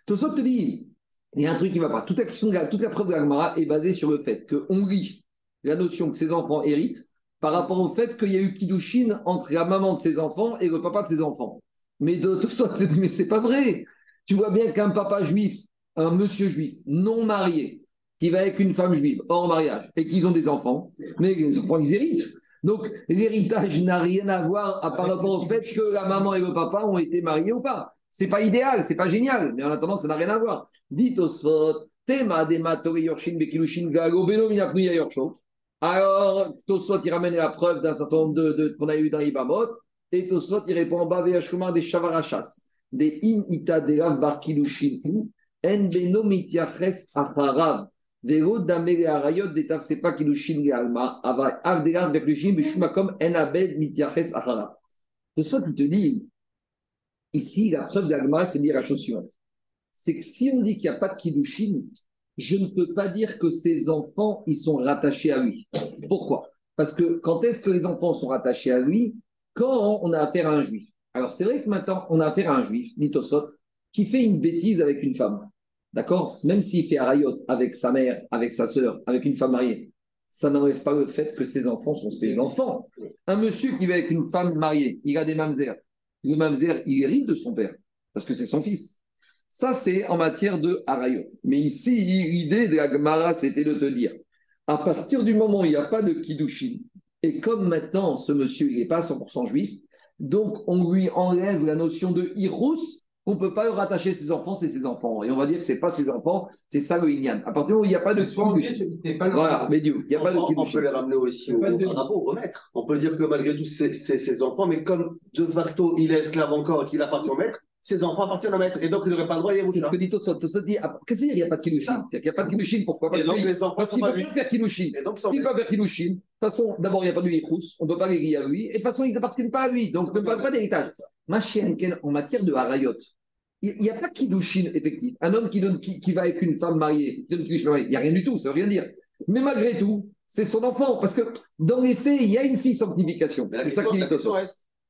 Tosot te dit il y a un truc qui ne va pas. Toute la, toute la preuve de est basée sur le fait qu'on lit la notion que ses enfants héritent par rapport au fait qu'il y a eu Kiddushin entre la maman de ses enfants et le papa de ses enfants. Mais de toute façon, mais c'est pas vrai. Tu vois bien qu'un papa juif, un monsieur juif non marié, qui va avec une femme juive hors mariage et qu'ils ont des enfants, mais les enfants, ils héritent. Donc, l'héritage n'a rien à voir à par rapport au fait que la maman et le papa ont été mariés ou pas. C'est pas idéal, c'est pas génial, mais en attendant, ça n'a rien à voir. Dites au Tema. Alors, Tosot, il ramène la preuve d'un certain nombre de, de qu'on a eu dans Ibamot, et Tosot, il répond en bas des Shavarachas, des In Ita de Rav Bar Kilushin, En Beno Mityaches Acharav, Vero Damere Arayot, des Tafsepa Kilushin Galma, Ava Av de Rav Beklushin, Beshumakom En Abed Mityaches Acharav. Tosot, il te dit, ici, la preuve d'Alma, c'est dire la chose suivante. C'est que si on dit qu'il n'y a pas de Kiddushin, je ne peux pas dire que ses enfants, ils sont rattachés à lui. Pourquoi? Parce que quand est-ce que les enfants sont rattachés à lui? Quand on a affaire à un juif. Alors c'est vrai que maintenant, on a affaire à un juif, Nitosot, qui fait une bêtise avec une femme. D'accord? Même s'il fait Arayot avec sa mère, avec sa sœur, avec une femme mariée, ça n'enlève pas le fait que ses enfants sont ses enfants. Un monsieur qui va avec une femme mariée, il a des mamzères. Le mamzer, il hérite de son père, parce que c'est son fils. Ça, c'est en matière de harayot. Mais ici, l'idée de la Gemara, c'était de te dire, à partir du moment où il n'y a pas de kiddushin, et comme maintenant, ce monsieur, il n'est pas 100% juif, donc on lui enlève la notion de hirous, on ne peut pas rattacher ses enfants, c'est ses enfants. Et on va dire que ce n'est pas ses enfants, c'est ça le Inyan. À partir du moment où il n'y a pas de Voilà, mais il n'y a pas de On peut les ramener aussi au, au remettre. On peut dire que malgré tout, c'est ses enfants, mais comme de facto, il est esclave encore et qu'il appartient au maître, ses enfants appartiennent au maître. Et donc, il n'aurait pas le droit à Yerusha. C'est ce que dit Tosot. Tosot dit qu'est-ce qu'il n'y a pas de Kilushin qu'il n'y a pas de Kilushin. Pourquoi? Parce qu'ils ne peuvent pas faire Kilushin. S'ils peuvent faire Kilushin, de toute façon, d'abord, il n'y a pas de Yikrous. On ne peut pas les lier à lui. Et de toute façon, ils n'appartiennent pas à lui. Donc, on ne parle pas d'héritage. Ma chienne, en matière de Harayot, il n'y a pas de Kiddushin effectif. Un homme qui, donne, qui, qui, va avec une femme mariée, il n'y a rien du tout, ça ne veut rien dire. Mais malgré tout, c'est son enfant. Parce que dans les faits, il y a une sanctification. C'est ça qui est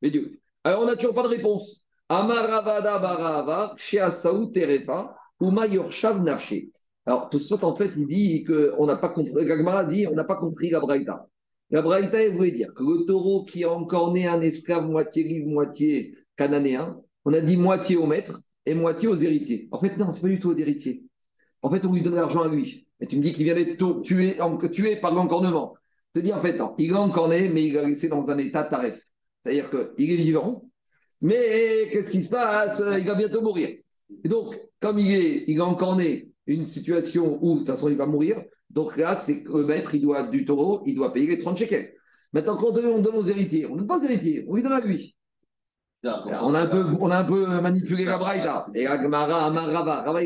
Mais Dieu. Alors, on n'a toujours pas de réponse. Amaravada barava, Sheasaou terefa, ou Mayorshav nafshe. Alors, tout ça, en fait, il dit qu'on n'a pas compris, Gagmara dit on n'a pas compris la Braïta. La Braïta, elle voulait dire que le taureau qui a encore né un esclave moitié livre, moitié cananéen, On a dit moitié au maître et moitié aux héritiers. En fait, non, c'est pas du tout aux héritiers. En fait, on lui donne l'argent à lui. Et tu me dis qu'il vient d'être tué, tué par l'encornement. Je te dis, en fait, non, il est encorné, mais il est laissé dans un état taref. C'est-à-dire qu'il est vivant, mais qu'est-ce qui se passe? Il va bientôt mourir. Et donc, comme il est, il est encorné, une situation où, de toute façon, il va mourir, donc là, c'est que le maître, il doit, du taureau, il doit payer les 30 shekels. Maintenant, quand on donne aux héritiers, on ne donne pas aux héritiers, on lui donne à lui. On a, un peu, on a un peu manipulé la braïda. Et Agmara, Amarava. Rava.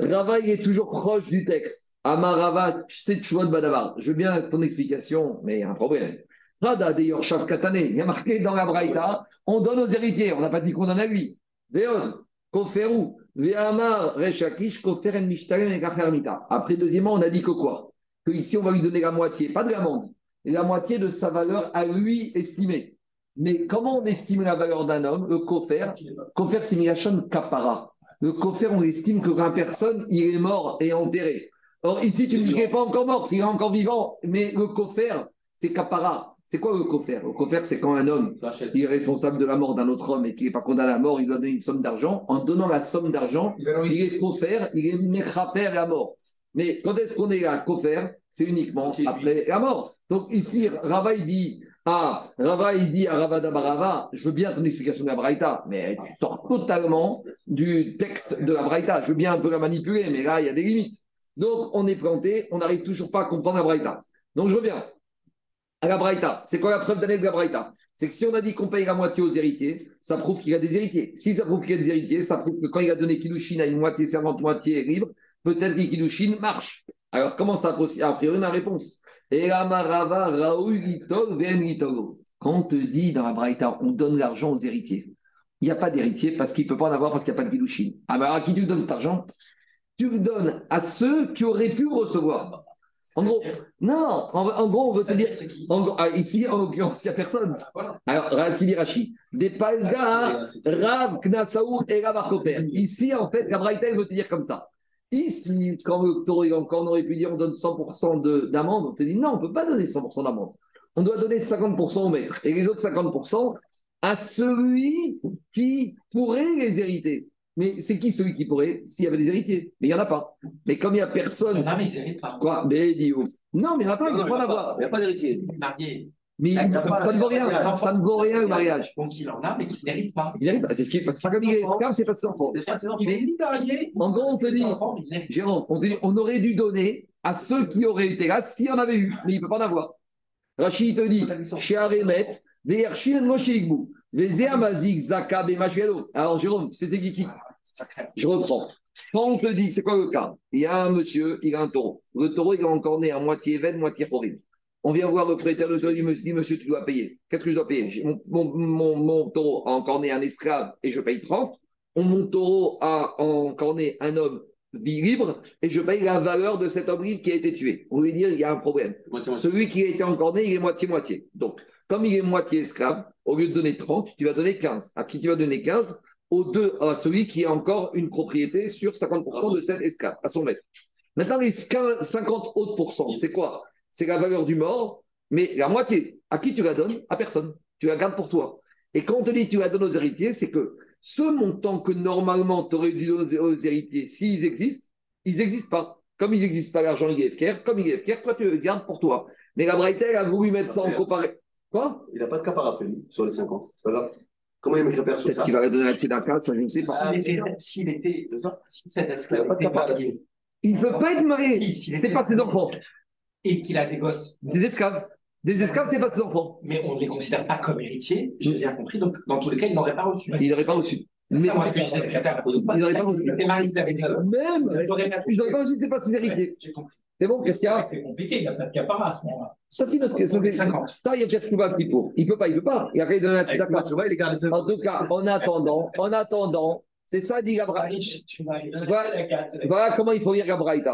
Rava, il est toujours proche du texte. Amarava, Badavar. Je veux bien ton explication, mais il y a un problème. Rada de Yorshav Katane. Il y a marqué dans la braïda, on donne aux héritiers. On n'a pas dit qu'on donne à lui. Veon, Koferu, Veamar, Reshakish, Koferen Mishtalem et Après, deuxièmement, on a dit que quoi? Que ici, on va lui donner la moitié, pas de l'amende, la moitié de sa valeur à lui estimée. Mais comment on estime la valeur d'un homme? Le kofer, kofer c'est Kapara. Le kofer, on estime que 20 personnes, il est mort et enterré. Or, ici, tu me dis qu'il n'est pas encore mort, qu'il est encore vivant. Mais le kofer, c'est Kapara. C'est quoi le kofer Le kofer, c'est quand un homme il est responsable de la mort d'un autre homme et qui n'est pas condamné à la mort, il doit donner une somme d'argent. En donnant la somme d'argent, il est kofer, il est mechaper à mort. Mais quand est-ce qu'on est à kofer C'est uniquement après la mort. Donc ici, Rava, il dit ah, Rava, il dit à Rava Dabarava, je veux bien ton explication de la Braïta, mais tu sors totalement du texte de la Braïta. Je veux bien un peu la manipuler, mais là, il y a des limites. Donc, on est planté, on n'arrive toujours pas à comprendre la Braïta. Donc, je reviens à la Braïta. C'est quoi la preuve d'année de la Braïta C'est que si on a dit qu'on paye la moitié aux héritiers, ça prouve qu'il y a des héritiers. Si ça prouve qu'il y a des héritiers, ça prouve que quand il a donné Kilushin à une moitié servante, moitié libre, peut-être que Kilushin marche. Alors, comment ça A priori, ma réponse? Quand on te dit dans la Braïta, on donne l'argent aux héritiers, il n'y a pas d'héritier parce qu'il ne peut pas en avoir parce qu'il n'y a pas de guidouchine. Ah ben à qui tu donnes cet argent? Tu le donnes à ceux qui auraient pu recevoir. En gros, non, en, gros, on veut te dire. Ah, ici, en l'occurrence, il n'y a personne. Alors, regarde ce qu'il dit Rachi. Des palga, Rav, Knasaou et Rav Ici, en fait, la Braïta, veut te dire comme ça. Ici, quand on aurait pu dire on donne 100% d'amende, on te dit non, on ne peut pas donner 100% d'amende. On doit donner 50% au maître et les autres 50% à celui qui pourrait les hériter. Mais c'est qui celui qui pourrait S'il y avait des héritiers? Mais il n'y en a pas. Mais comme il n'y a personne. Non, mais ils héritent pas. Quoi? Mais Non, mais il n'y en a pas, il ne peut pas en avoir. Il n'y a pas d'héritier. Mais ça, ne vaut rien, ça ne vaut rien le mariage. Donc il en a, mais qui n'hérite pas. Il n'hérite pas. C'est ce qui est. C'est pas comme il est c'est pas ses enfants. En gros, on te dit, Jérôme, on, te dit, on aurait dû donner à ceux qui auraient été là s'il y en avait eu, mais il ne peut pas en avoir. Rachid te dit, chez Aremet, Vezéamazik, Zakab et Alors Jérôme, c'est qui qui Je reprends. Quand on te dit, c'est quoi le cas? Il y a un monsieur, il a un taureau. Le taureau, il est encore né à moitié éven, moitié horrible. On vient voir le prêteur de taureau, il me dit, monsieur, tu dois payer. Qu'est-ce que je dois payer? Mon, taureau a encore né un esclave et je paye 30. Mon taureau a encore né un homme libre et je paye la valeur de cet homme libre qui a été tué. On lui dire, il y a un problème. Celui qui a été encore né, il est moitié-moitié. Donc, comme il est moitié esclave, au lieu de donner 30, tu vas donner 15. À qui tu vas donner 15 Aux deux, à celui qui a encore une propriété sur 50% de cet esclave, à son maître. Maintenant, les 50 autres pourcents, c'est quoi? C'est la valeur du mort, mais la moitié, à qui tu la donnes? À personne. Tu la gardes pour toi. Et quand on te dit tu la donnes aux héritiers, c'est que ce montant que normalement tu aurais dû donner aux héritiers, s'ils existent, ils n'existent pas. Comme ils n'existent pas, l'argent il est FKR, comme il est FKR, toi tu le gardes pour toi. Mais la Breiter a voulu mettre ça en comparaison. Quoi? Il n'a pas de rappel sur les 50. C'est pas grave. Comment il père sur ça Peut-être qu'il va la donner à Tzedaka, ça je ne sais pas. S'il était, Si cet esclave était marié. Il ne peut pas être marié. C'est pas ses enfants et qu'il a des gosses. Des esclaves. Des esclaves, c'est pas ses enfants. Mais on ne les considère pas comme héritiers, j'ai bien compris. Donc, dans tous les cas, il n'aurait pas reçu. Il n'aurait pas reçu. Mais ça, moi, ce que je disais, il n'aurait pas reçu. Même, il n'aurait pas reçu, c'est pas ses héritiers. J'ai compris. C'est bon, a C'est compliqué, il n'y a pas de capara à ce moment-là. Ça, c'est notre question. Ça, il y a déjà Trouba qui pour. Il ne peut pas, il ne peut pas. Il y a rien de la En tout cas, en attendant, en attendant, c'est ça, dit Gabriel. Voilà comment il faut lire Gabriel.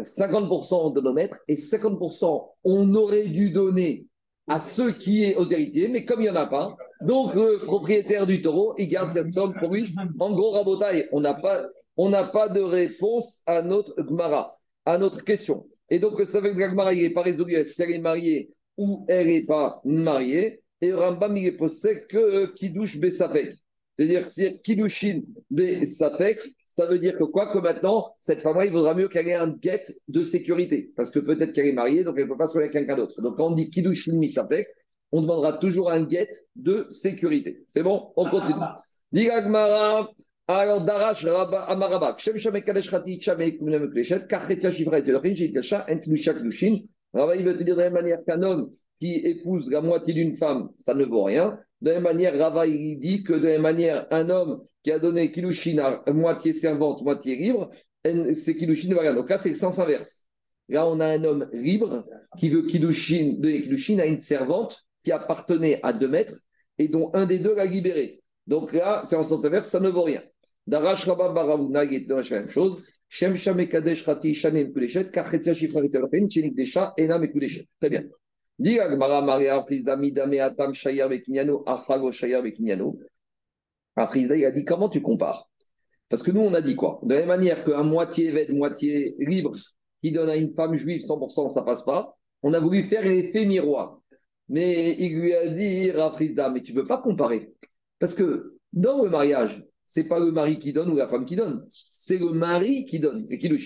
50% de nos maîtres et 50% on aurait dû donner à ceux qui est aux héritiers, mais comme il n'y en a pas, donc le propriétaire du taureau, il garde cette somme pour lui. En gros, Rabotaille, on n'a pas, on n'a pas de réponse à notre Gmara, à notre question. Et donc, ça veut dire que la n'est pas résolu, est-ce qu'elle est mariée ou elle n'est pas mariée. Et Rambam, il est posé que qui douche Bessapek. C'est-à-dire, si Kiddushin B Safek, ça veut dire que quoi Que maintenant, cette femme-là, il vaudra mieux qu'elle ait un guette de sécurité. Parce que peut-être qu'elle est mariée, donc elle ne peut pas se avec quelqu'un d'autre. Donc quand on dit Kiddushin Misafek, on demandera toujours un guette de sécurité. C'est bon? On continue. Diragmara. Alors, Darash Amarabak, Shem Shamek Kadesh Khati, Shamek Kunem Kleshet, Kachetia Shivra et Zedochin, Jitkacha, Enklusha Klushin. Rabba, il veut te dire de la même manière qu'un homme qui épouse la moitié d'une femme, ça ne vaut rien. De la même manière, Rava, il dit que de la même manière, un homme qui a donné Kilushin à moitié servante, moitié libre, c'est Kilushin de rien. Donc là, c'est le sens inverse. Là, on a un homme libre qui veut Kilushin, de Kilushin à une servante qui appartenait à deux maîtres et dont un des deux l'a libéré. Donc là, c'est en sens inverse, ça ne vaut rien. Darash Rabba Baravuna, il la même chose. Shem Shame Kadesh Rati Shanem Kuleshet, Kachetzia Shifra Vitelopin, Chenik Desha, Enam et. Très bien. Dis Agmara Maria Frisda Midame Atam Shayar Bekinyano, Achago Shayar Bekinyano. Afrizda, il a dit comment tu compares? Parce que nous, on a dit quoi? De la même manière qu'un moitié vêt, moitié libre, qui donne à une femme juive 100%, ça passe pas. On a voulu faire l'effet miroir. Mais il lui a dit, Rafrizda, mais tu ne peux pas comparer. Parce que dans le mariage, c'est pas le mari qui donne ou la femme qui donne, c'est le mari qui donne, et qui le.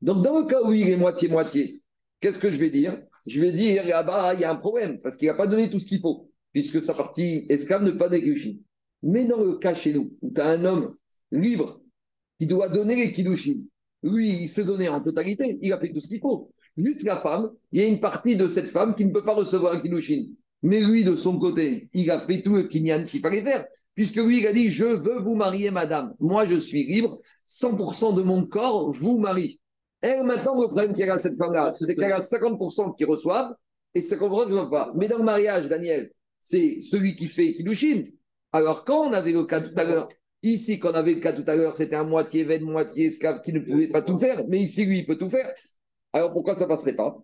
Donc, dans le cas où il est moitié-moitié, qu'est-ce que je vais dire? Je vais dire, ah bah, il y a un problème, parce qu'il n'a pas donné tout ce qu'il faut, puisque sa partie esclave ne pas donner Mais dans le cas chez nous, où tu as un homme libre qui doit donner les kiddushin, lui, il s'est donné en totalité, il a fait tout ce qu'il faut. Juste la femme, il y a une partie de cette femme qui ne peut pas recevoir un kiddushin. Mais lui, de son côté, il a fait tout le kinyan qu'il fallait faire. Puisque lui, il a dit, je veux vous marier, madame. Moi, je suis libre. 100% de mon corps vous marie. Et maintenant, le problème qu'il y a cette femme-là, c'est qu'elle a 50% qui reçoivent et 50% qui ne reçoivent pas. Mais dans le mariage, Daniel, c'est celui qui fait qui chine. Alors, quand on avait le cas tout à l'heure, ici, quand on avait le cas tout à l'heure, c'était un moitié veine, moitié esclave qui ne pouvait pas tout faire. Mais ici, lui, il peut tout faire. Alors, pourquoi ça passerait pas?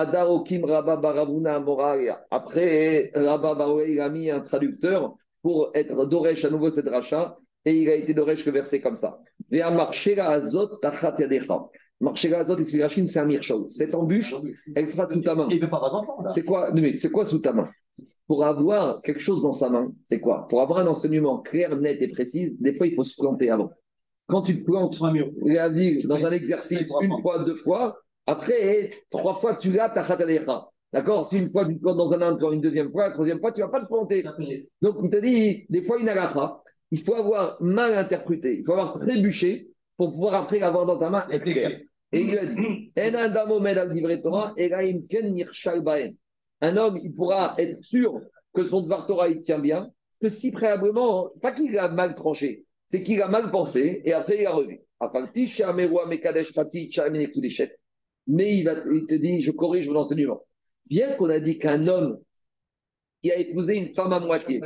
Adarokim Rabba Baravuna Moraria. Après, Rabba Baroué, il a mis un traducteur pour être Doresh à nouveau cette rachat, et il a été Doresh le verset comme ça. Vea Marchela Azot Tachat Yadecha. Marchela Azot Isfirachin, c'est un. Cette embûche, elle sera sous ta main. Il ne peut pas avoir d'enfant. C'est quoi, c'est quoi sous ta main? Pour avoir quelque chose dans sa main, c'est quoi? Pour avoir un enseignement clair, net et précis, des fois, il faut se planter avant. Quand tu te plantes dans un exercice une fois, deux fois, après, trois fois, tu l'as, ta khatalecha. D'accord? Si une fois, tu te plantes dans un encore une deuxième fois, la troisième fois, tu ne vas pas te planter. Donc, il t'a dit, des fois, une alacha, il faut avoir mal interprété, il faut avoir trébuché pour pouvoir après l'avoir dans ta main. Et clair. Et il lui a dit, <clears throat> un homme, il pourra être sûr que son Dvar Torah, il tient bien, que si préalablement, pas qu'il a mal tranché, c'est qu'il a mal pensé et après il a revu mais il, va, il te dit, je corrige mon enseignement. Bien qu'on a dit qu'un homme qui a épousé une femme à moitié,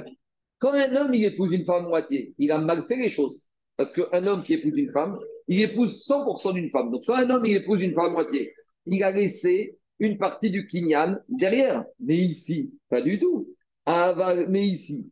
quand un homme il épouse une femme à moitié, il a mal fait les choses. Parce qu'un homme qui épouse une femme, il épouse 100% d'une femme. Donc quand un homme il épouse une femme à moitié, il a laissé une partie du kinyan derrière. Mais ici, pas du tout. Mais ici,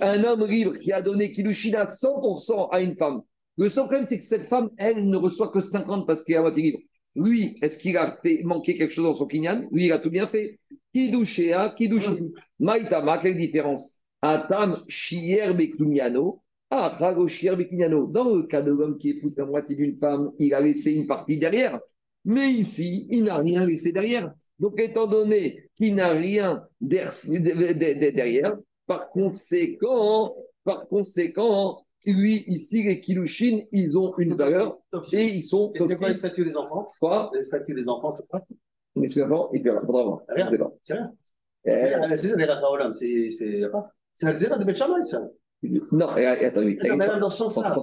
un homme libre qui a donné Kilushin à 100% à une femme, le seul problème, c'est que cette femme, elle, ne reçoit que 50 parce qu'elle est à moitié libre. Lui, est-ce qu'il a fait manquer quelque chose dans son kinyan? Lui, il a tout bien fait. Kidushéa, Kidushéa. Maïtama, quelle différence? Atam, Shier, Bekunyano. Ah, Rago, Shier, Bekunyano. Dans le cas de l'homme qui épouse la moitié d'une femme, il a laissé une partie derrière. Mais ici, il n'a rien laissé derrière. Donc, étant donné qu'il n'a rien derrière, par conséquent, par conséquent, lui, ici, les Kilushin, ils ont une valeur et ils sont. C'est quoi les statuts des enfants? Quoi? Les statuts des enfants, c'est quoi? Statuts des enfants, il faudra voir. Rien. C'est rien. C'est ça, les C'est C'est la xéra de Betchamay, ça. Non, attends, oui. Non, même dans ce sens-là.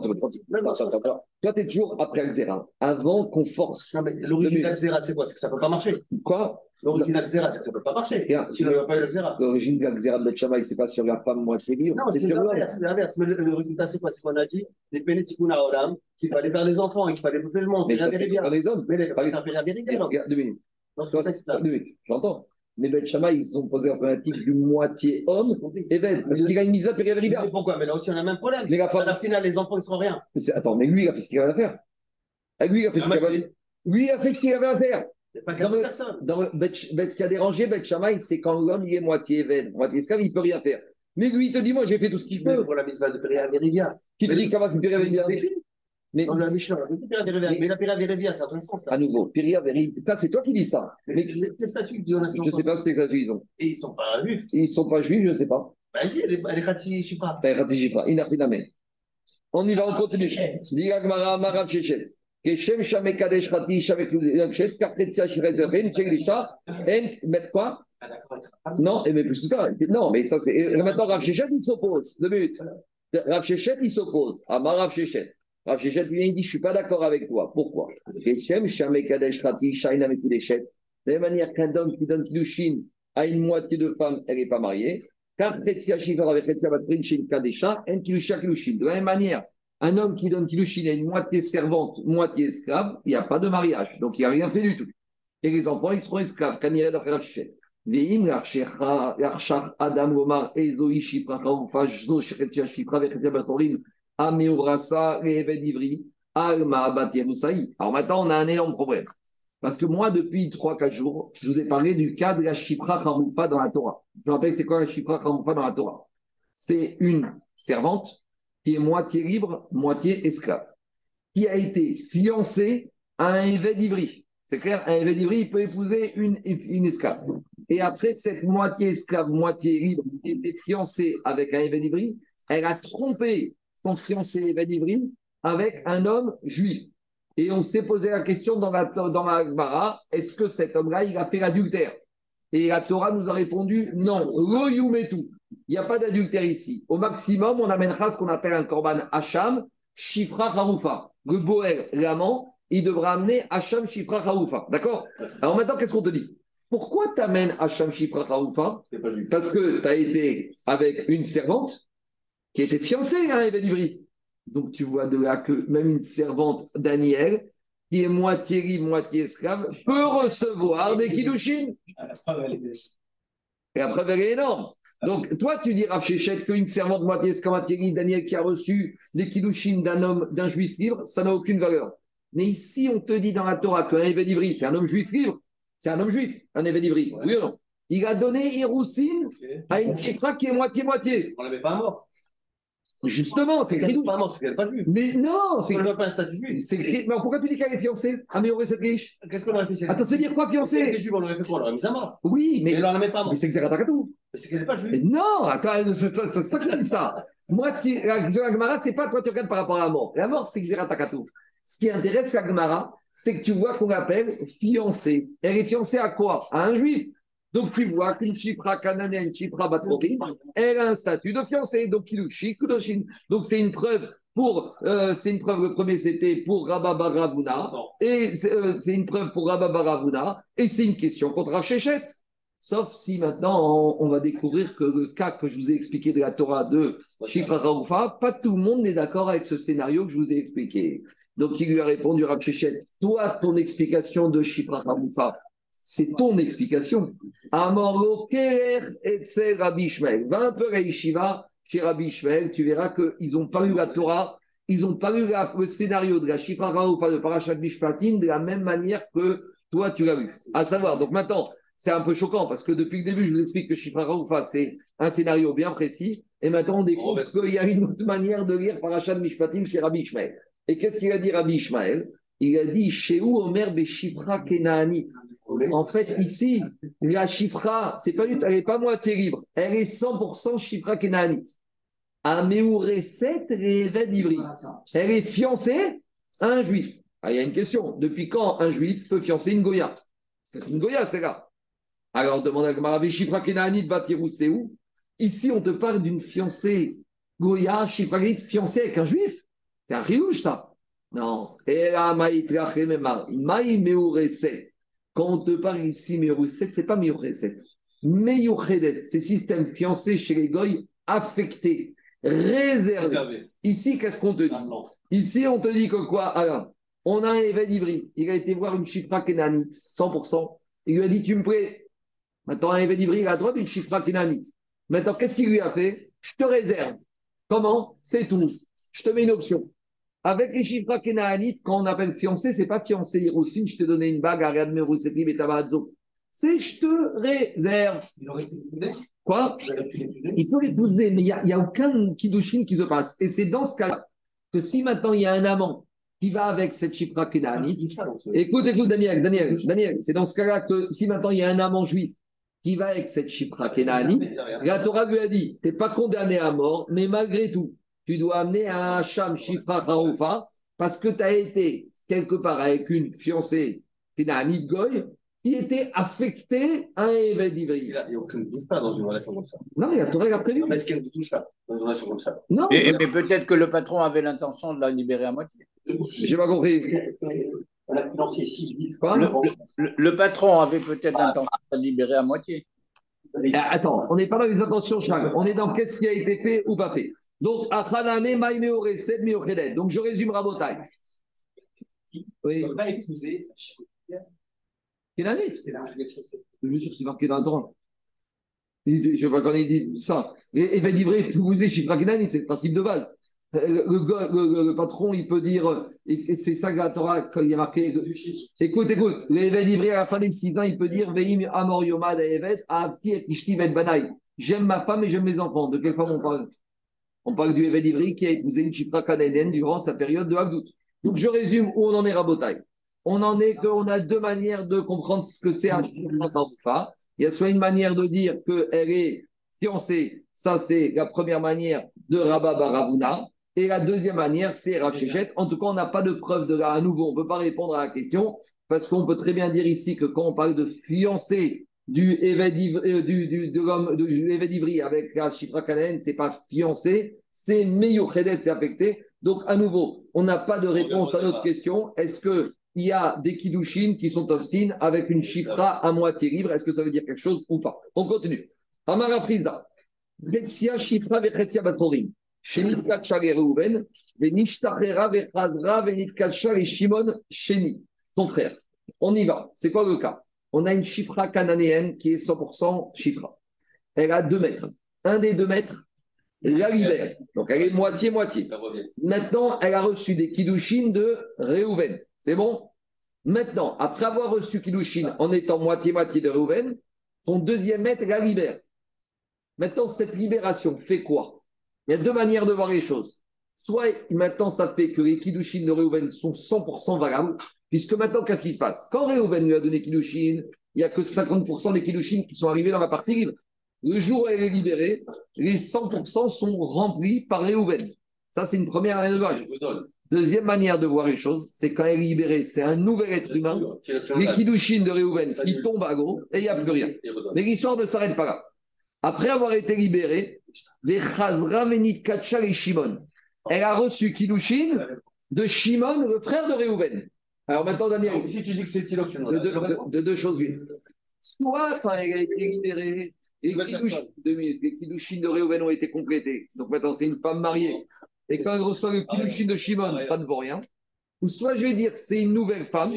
Toi, tu es toujours après Xéra, avant qu'on force. Non, mais l'origine de Xéra, c'est quoi? C'est que ça ne peut pas marcher. Quoi? L'origine de Xéra, c'est que ça ne peut pas marcher. Sinon, il n'y a pas eu Xéra? L'origine de Xéra de Betchamay, ce n'est pas sur la femme moitié libre. Non, c'est l'inverse. L'inverse. Mais le, résultat, c'est quoi? C'est qu'on a dit les Pénétikuna Olam, qu'il fallait faire des enfants et qu'il fallait bouffer le monde. Mais ça fait pas des hommes. Mais les femmes, faire des Regarde, deux minutes. J'entends. Mais Shammai, ils ont posé la problématique du moitié homme et Ben, parce qu'il a une mise à Mais pourquoi? Mais là aussi, on a le même problème. Mais la à la finale, les enfants, ils ne seront rien. Attends, mais lui, il a fait ce qu'il avait à faire. Lui, il a fait ce qu'il avait à faire. A a Dans 40 le- personnes. Dans le Bet- Bet- ce qui a dérangé Bet c'est quand l'homme il est moitié évêque, moitié esclave, il ne peut rien faire. Mais lui, il te dit, moi, j'ai fait tout ce qu'il peut. pour la mise de Péria Vérivia. Qui te dit comment tu. Mais Dans la Mishnah, a Péria Vérivia. Mais- la Péria Vérivia, c'est un sens. à nouveau, Piria, Véri, ça c'est toi qui dis ça. Mais quel statut de je ne sais pas ce que les ils ont. Et ils ne sont pas juifs. Ils ne sont pas juifs, je ne sais pas. Bah, si, elle est elle est Khati Shifra. Pas. Il n'a pris d'amen. On y va, on continue. Diga Gmara, Marav Shechet. Quoi. Non, mais plus que ça. Non, mais ça c'est. Maintenant, Rav Shechet, il s'oppose. Deux minutes. Rav Shechet, il s'oppose. À Marav Shechet. Rav Shechet, vient, il dit Je ne suis pas d'accord avec toi. Pourquoi. De la même manière qu'un homme qui donne Kiddushin à une moitié de femme, elle n'est pas mariée. De la même manière, un homme qui donne Kilushin à une moitié servante, moitié esclave, il n'y a pas de mariage. Donc il n'a rien fait du tout. Et les enfants, ils seront esclaves. D'après Shechet. Veim Shipra Vechetia Batorin Ameurasa Reved Ivri Alma Yerusaï. Alors maintenant, on a un énorme problème. Parce que moi, depuis 3-4 jours, je vous ai parlé du cas de la Shipra Charoufa dans la Torah. Je vous rappelle, c'est quoi la Shipra Charoufa dans la Torah? C'est une servante qui est moitié libre, moitié esclave, qui a été fiancée à un évêque d'Ivry. C'est clair, un évêque d'Ivry, il peut épouser une, esclave. Et après, cette moitié esclave, moitié libre, qui était fiancée avec un évêque d'Ivry, elle a trompé son fiancé évêque d'Ivry avec un homme juif. Et on s'est posé la question dans la, dans la est-ce que cet homme-là, il a fait l'adultère? Et la Torah nous a répondu non, yumetu. Il n'y a pas d'adultère ici. Au maximum, on amènera ce qu'on appelle un korban hacham, shifra haroufa. Le boer, l'amant, il devra amener hacham, shifra haroufa. D'accord? Alors maintenant, qu'est-ce qu'on te dit? Pourquoi tu amènes hacham, shifra haroufa. Parce que tu as été avec une servante qui était fiancée à un d'Ivry. Donc tu vois de là que même une servante Daniel, qui est moitié libre, moitié esclave, peut recevoir des kiddushin. Et preuve, elle est énorme. Donc, toi, tu dis, Rav Shechet, qu'une servante moitié libre, Daniel, qui a reçu des kiddushin d'un homme, d'un juif libre, ça n'a aucune valeur. Mais ici, on te dit dans la Torah qu'un évêque c'est un homme juif libre. C'est un homme juif, un évêque. Oui ou non? Il a donné Hiroussine à une chifra qui est moitié-moitié. On ne la met pas à mort. Justement, c'est C'est qu'elle écrit pas mort, c'est qu'elle pas juive. Mais non, c'est ne met pas un statut juif. c'est écrit- Mais pourquoi tu dis qu'elle est fiancée? Améliorer cette riche? Qu'est-ce qu'on aurait fait Attends, c'est dire quoi fiancée? Juive, on l'aurait fait quoi? On l'aurait mise à mort. Oui, Mais mais, on ne la met pas à mort. mais c'est Xeratakatou. Mais c'est qu'elle n'est pas juive. non, attends, c'est toi qui dis ça. Moi, ce qui, la la Gemara, c'est pas toi tu regardes par rapport à la mort. La mort, c'est Xeratakatou. Ce qui intéresse la Gemara, c'est que tu vois qu'on appelle fiancée. Elle est fiancée à quoi? À un juif. Donc tu vois qu'une chifra canadienne, une chifra batrorim, elle a un statut de fiancée. Donc kilouchi, kudoshin. Donc c'est une preuve pour, euh, c'est une preuve, le premier c'était pour Rabba Baravuna, et c'est euh, c'est une preuve pour Rabba Baravuna, et c'est une question contre Shechet. Sauf si maintenant on, va découvrir que le cas que je vous ai expliqué de la Torah de Shifra Raoufa, pas tout le monde n'est d'accord avec ce scénario que je vous ai expliqué. Donc il lui a répondu Rav toi ton explication de Shifra Raoufa, c'est ton explication. Kerer Etzel Rabbi Ishmael. Va un peu à Yeshiva chez Rabbi Ishmael, tu verras qu'ils n'ont pas eu la Torah, ils n'ont pas eu le scénario de la Shifra Raoufa de Parashat Mishpatim de la même manière que toi tu l'as vu. À savoir, donc maintenant, c'est un peu choquant parce que depuis le début, je vous explique que Shifra Raoufa, c'est un scénario bien précis. Et maintenant, on découvre qu'il y a une autre manière de lire Parashat Mishpatim chez Rabbi Ishmael. Et qu'est-ce qu'il a dit Rabbi Ishmael? Il a dit Chez où Omer Beshifra Kenaanit En fait, ici, la Shifra, c'est pas, elle n'est pas moitié libre. Elle est 100% Shifra Kenaanit. Ameoureset Reved Ivri? Elle est fiancée à un juif. Ah, il y a une question. Depuis quand un juif peut fiancer une Goya? Parce que c'est une Goya, c'est là. Alors, demande à Gemara, Shifra Kenaanit Batirou, c'est où Ici, on te parle d'une fiancée Goya, Shifra fiancée avec un juif. C'est un riouche, ça. Non. Meureset. Quand on te parle ici, Meureset, c'est pas Meureset. Meyuchedet, c'est système fiancé chez les Goy, affecté, réservé. Réservé. Ici, qu'est-ce qu'on te dit? Ici, on te dit que quoi? Alors, on a un évêque d'Ivry. Il a été voir une chifra kénanite, 100%. Il lui a dit Tu me plais Maintenant, un évêque d'Ivry, il a droit d'une chifra kénanite. Maintenant, qu'est-ce qu'il lui a fait? Je te réserve. Comment? C'est tout. Je te mets une option. Avec les chiffres Kenaanit, quand on appelle fiancé, c'est pas fiancé Hirousine, je te donnais une bague, Ariad Merousetim et Tabadzo. C'est je te réserve. Il aurait pu l'épouser. Quoi? Il peut l'épouser, mais il n'y a, a aucun Kiddushin qui se passe. Et c'est dans ce cas-là que si maintenant il y a un amant qui va avec cette Shifra Kenaanit, Écoute, écoute, Daniel, Daniel, Daniel, c'est dans ce cas-là que si maintenant il y a un amant juif qui va avec cette Shifra Kenaanit, la Torah lui a dit, tu n'es pas condamné à mort, mais malgré tout, tu dois amener un Hacham Shifra Haroufa parce que tu as été quelque part avec une fiancée Kenaanit Goy qui était affectée à un événement Il d'Ivry. n'y a, il y a aucune doute pas dans une relation comme ça. Non, il y a Torah l'a prévu. Non, mais est-ce qu'il y a doute là dans une relation comme ça? Non, et- mais peut-être que le patron avait l'intention de la libérer à moitié. j'ai pas compris. On a financé ici, ils disent Quoi Le, le- le patron avait peut-être l'intention de la libérer à moitié. Ah, Attends, on n'est pas dans les intentions, Charles. On est dans qu'est-ce qui a été fait ou pas fait. Donc, Achaname, Maïme, Oresed, Miochedet. Donc, je résume Rabotai. Oui, Il ne pas épouser. Kenaanit. C'est là, quelque chose que- Bien sûr, c'est marqué dans le. Il- Je pas qu'on dit ça. Et, et vous êtes Shifra Kenaanit, c'est le principe de base. Le, patron, il peut dire, c'est ça que la Torah, quand il y a marqué, Écoute, écoute, l'évêque livré à la fin des six ans, il peut dire Veim Amor Yomad Evet, Avti et Ishti vet Banaï. J'aime ma femme et j'aime mes enfants. De quelle femme on parle? On parle du évêque livré qui a épousé une chifra canadienne durant sa période de Havdout. Donc je résume où on en est rabotaille. On en est qu'on a deux manières de comprendre ce que c'est un chifra. Il y a soit une manière de dire qu'elle est fiancée, ça c'est la première manière de Rabba Baravuna. Et la deuxième manière, c'est Rachéchet. En tout cas, on n'a pas de preuve de là. À nouveau, on ne peut pas répondre à la question parce qu'on peut très bien dire ici que quand on parle de fiancé du euh, du, du- de l'homme de avec la chifra canadienne, c'est pas fiancé, c'est Meyouchedet, c'est affecté. Donc, à nouveau, on n'a pas de réponse à notre question. Est-ce que il y a des kiddushin qui sont off-sin avec une chifra à moitié libre? Est-ce que ça veut dire quelque chose ou pas? On continue. Amara Prisda. Betsia chifra vechetsia et Reuven, Venishtachera vechazra venitkacha et Shimon Sheni, son frère. On y va. C'est quoi le cas? On a une chifra cananéenne qui est 100% chifra. Elle a deux mètres. Un des deux mètres la libère. Donc elle est moitié-moitié. Maintenant, elle a reçu des kiddushin de Réhouven. C'est bon? Maintenant, après avoir reçu kiddushin en étant moitié-moitié de Réhouven, son deuxième maître la libère. Maintenant, cette libération fait quoi? Il y a deux manières de voir les choses. Soit maintenant, ça fait que les kiddushin de Réhouven sont 100% valables, puisque maintenant, qu'est-ce qui se passe? Quand Réhouven lui a donné kiddushin, il n'y a que 50% des kiddushin qui sont arrivés dans la partie libre. Le jour où elle est libérée, les 100% sont remplis par Réhouven. Ça, c'est une première manière de voir. Deuxième manière de voir les choses, c'est quand elle est libérée, c'est un nouvel être humain, les kiddushin de Réhouven qui tombent à gros et il n'y a plus rien. Mais l'histoire ne s'arrête pas là. Après avoir été libérée, les Chazra Menit Kacha et Shimon, elle a reçu kiddushin de Shimon, le frère de Réhouven. Alors maintenant, Daniel, Si tu dis que c'est de, de- de- de deux choses. oui. Soit quand elle a été libérée, les kiddushin de Réhouven ont été complétés. Donc maintenant, c'est une femme mariée. Et quand elle reçoit le kiddushin de Shimon, ça ne vaut rien. Ou soit je vais dire, c'est une nouvelle femme,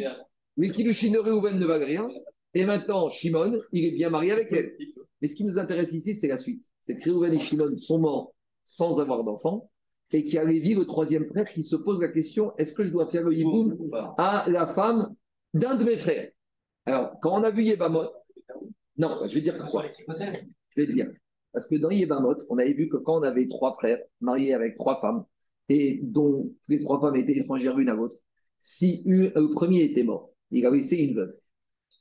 les kiddushin de Réhouven ne valent rien. Et maintenant, Shimon, il est bien marié avec elle. Mais ce qui nous intéresse ici, c'est la suite. C'est que Réhouven et Shimon sont morts sans avoir d'enfant. Et qu'il y a Lévi, le troisième frère, qui se pose la question est-ce que je dois faire le hiboum à la femme d'un de mes frères? Alors, quand on a vu Yébamot, non, je vais dire pourquoi. Je vais te dire. Parce que dans Yébamot, on avait vu que quand on avait trois frères mariés avec trois femmes, et dont les trois femmes étaient étrangères l'une à l'autre, si une- le premier était mort, il a laissé une veuve,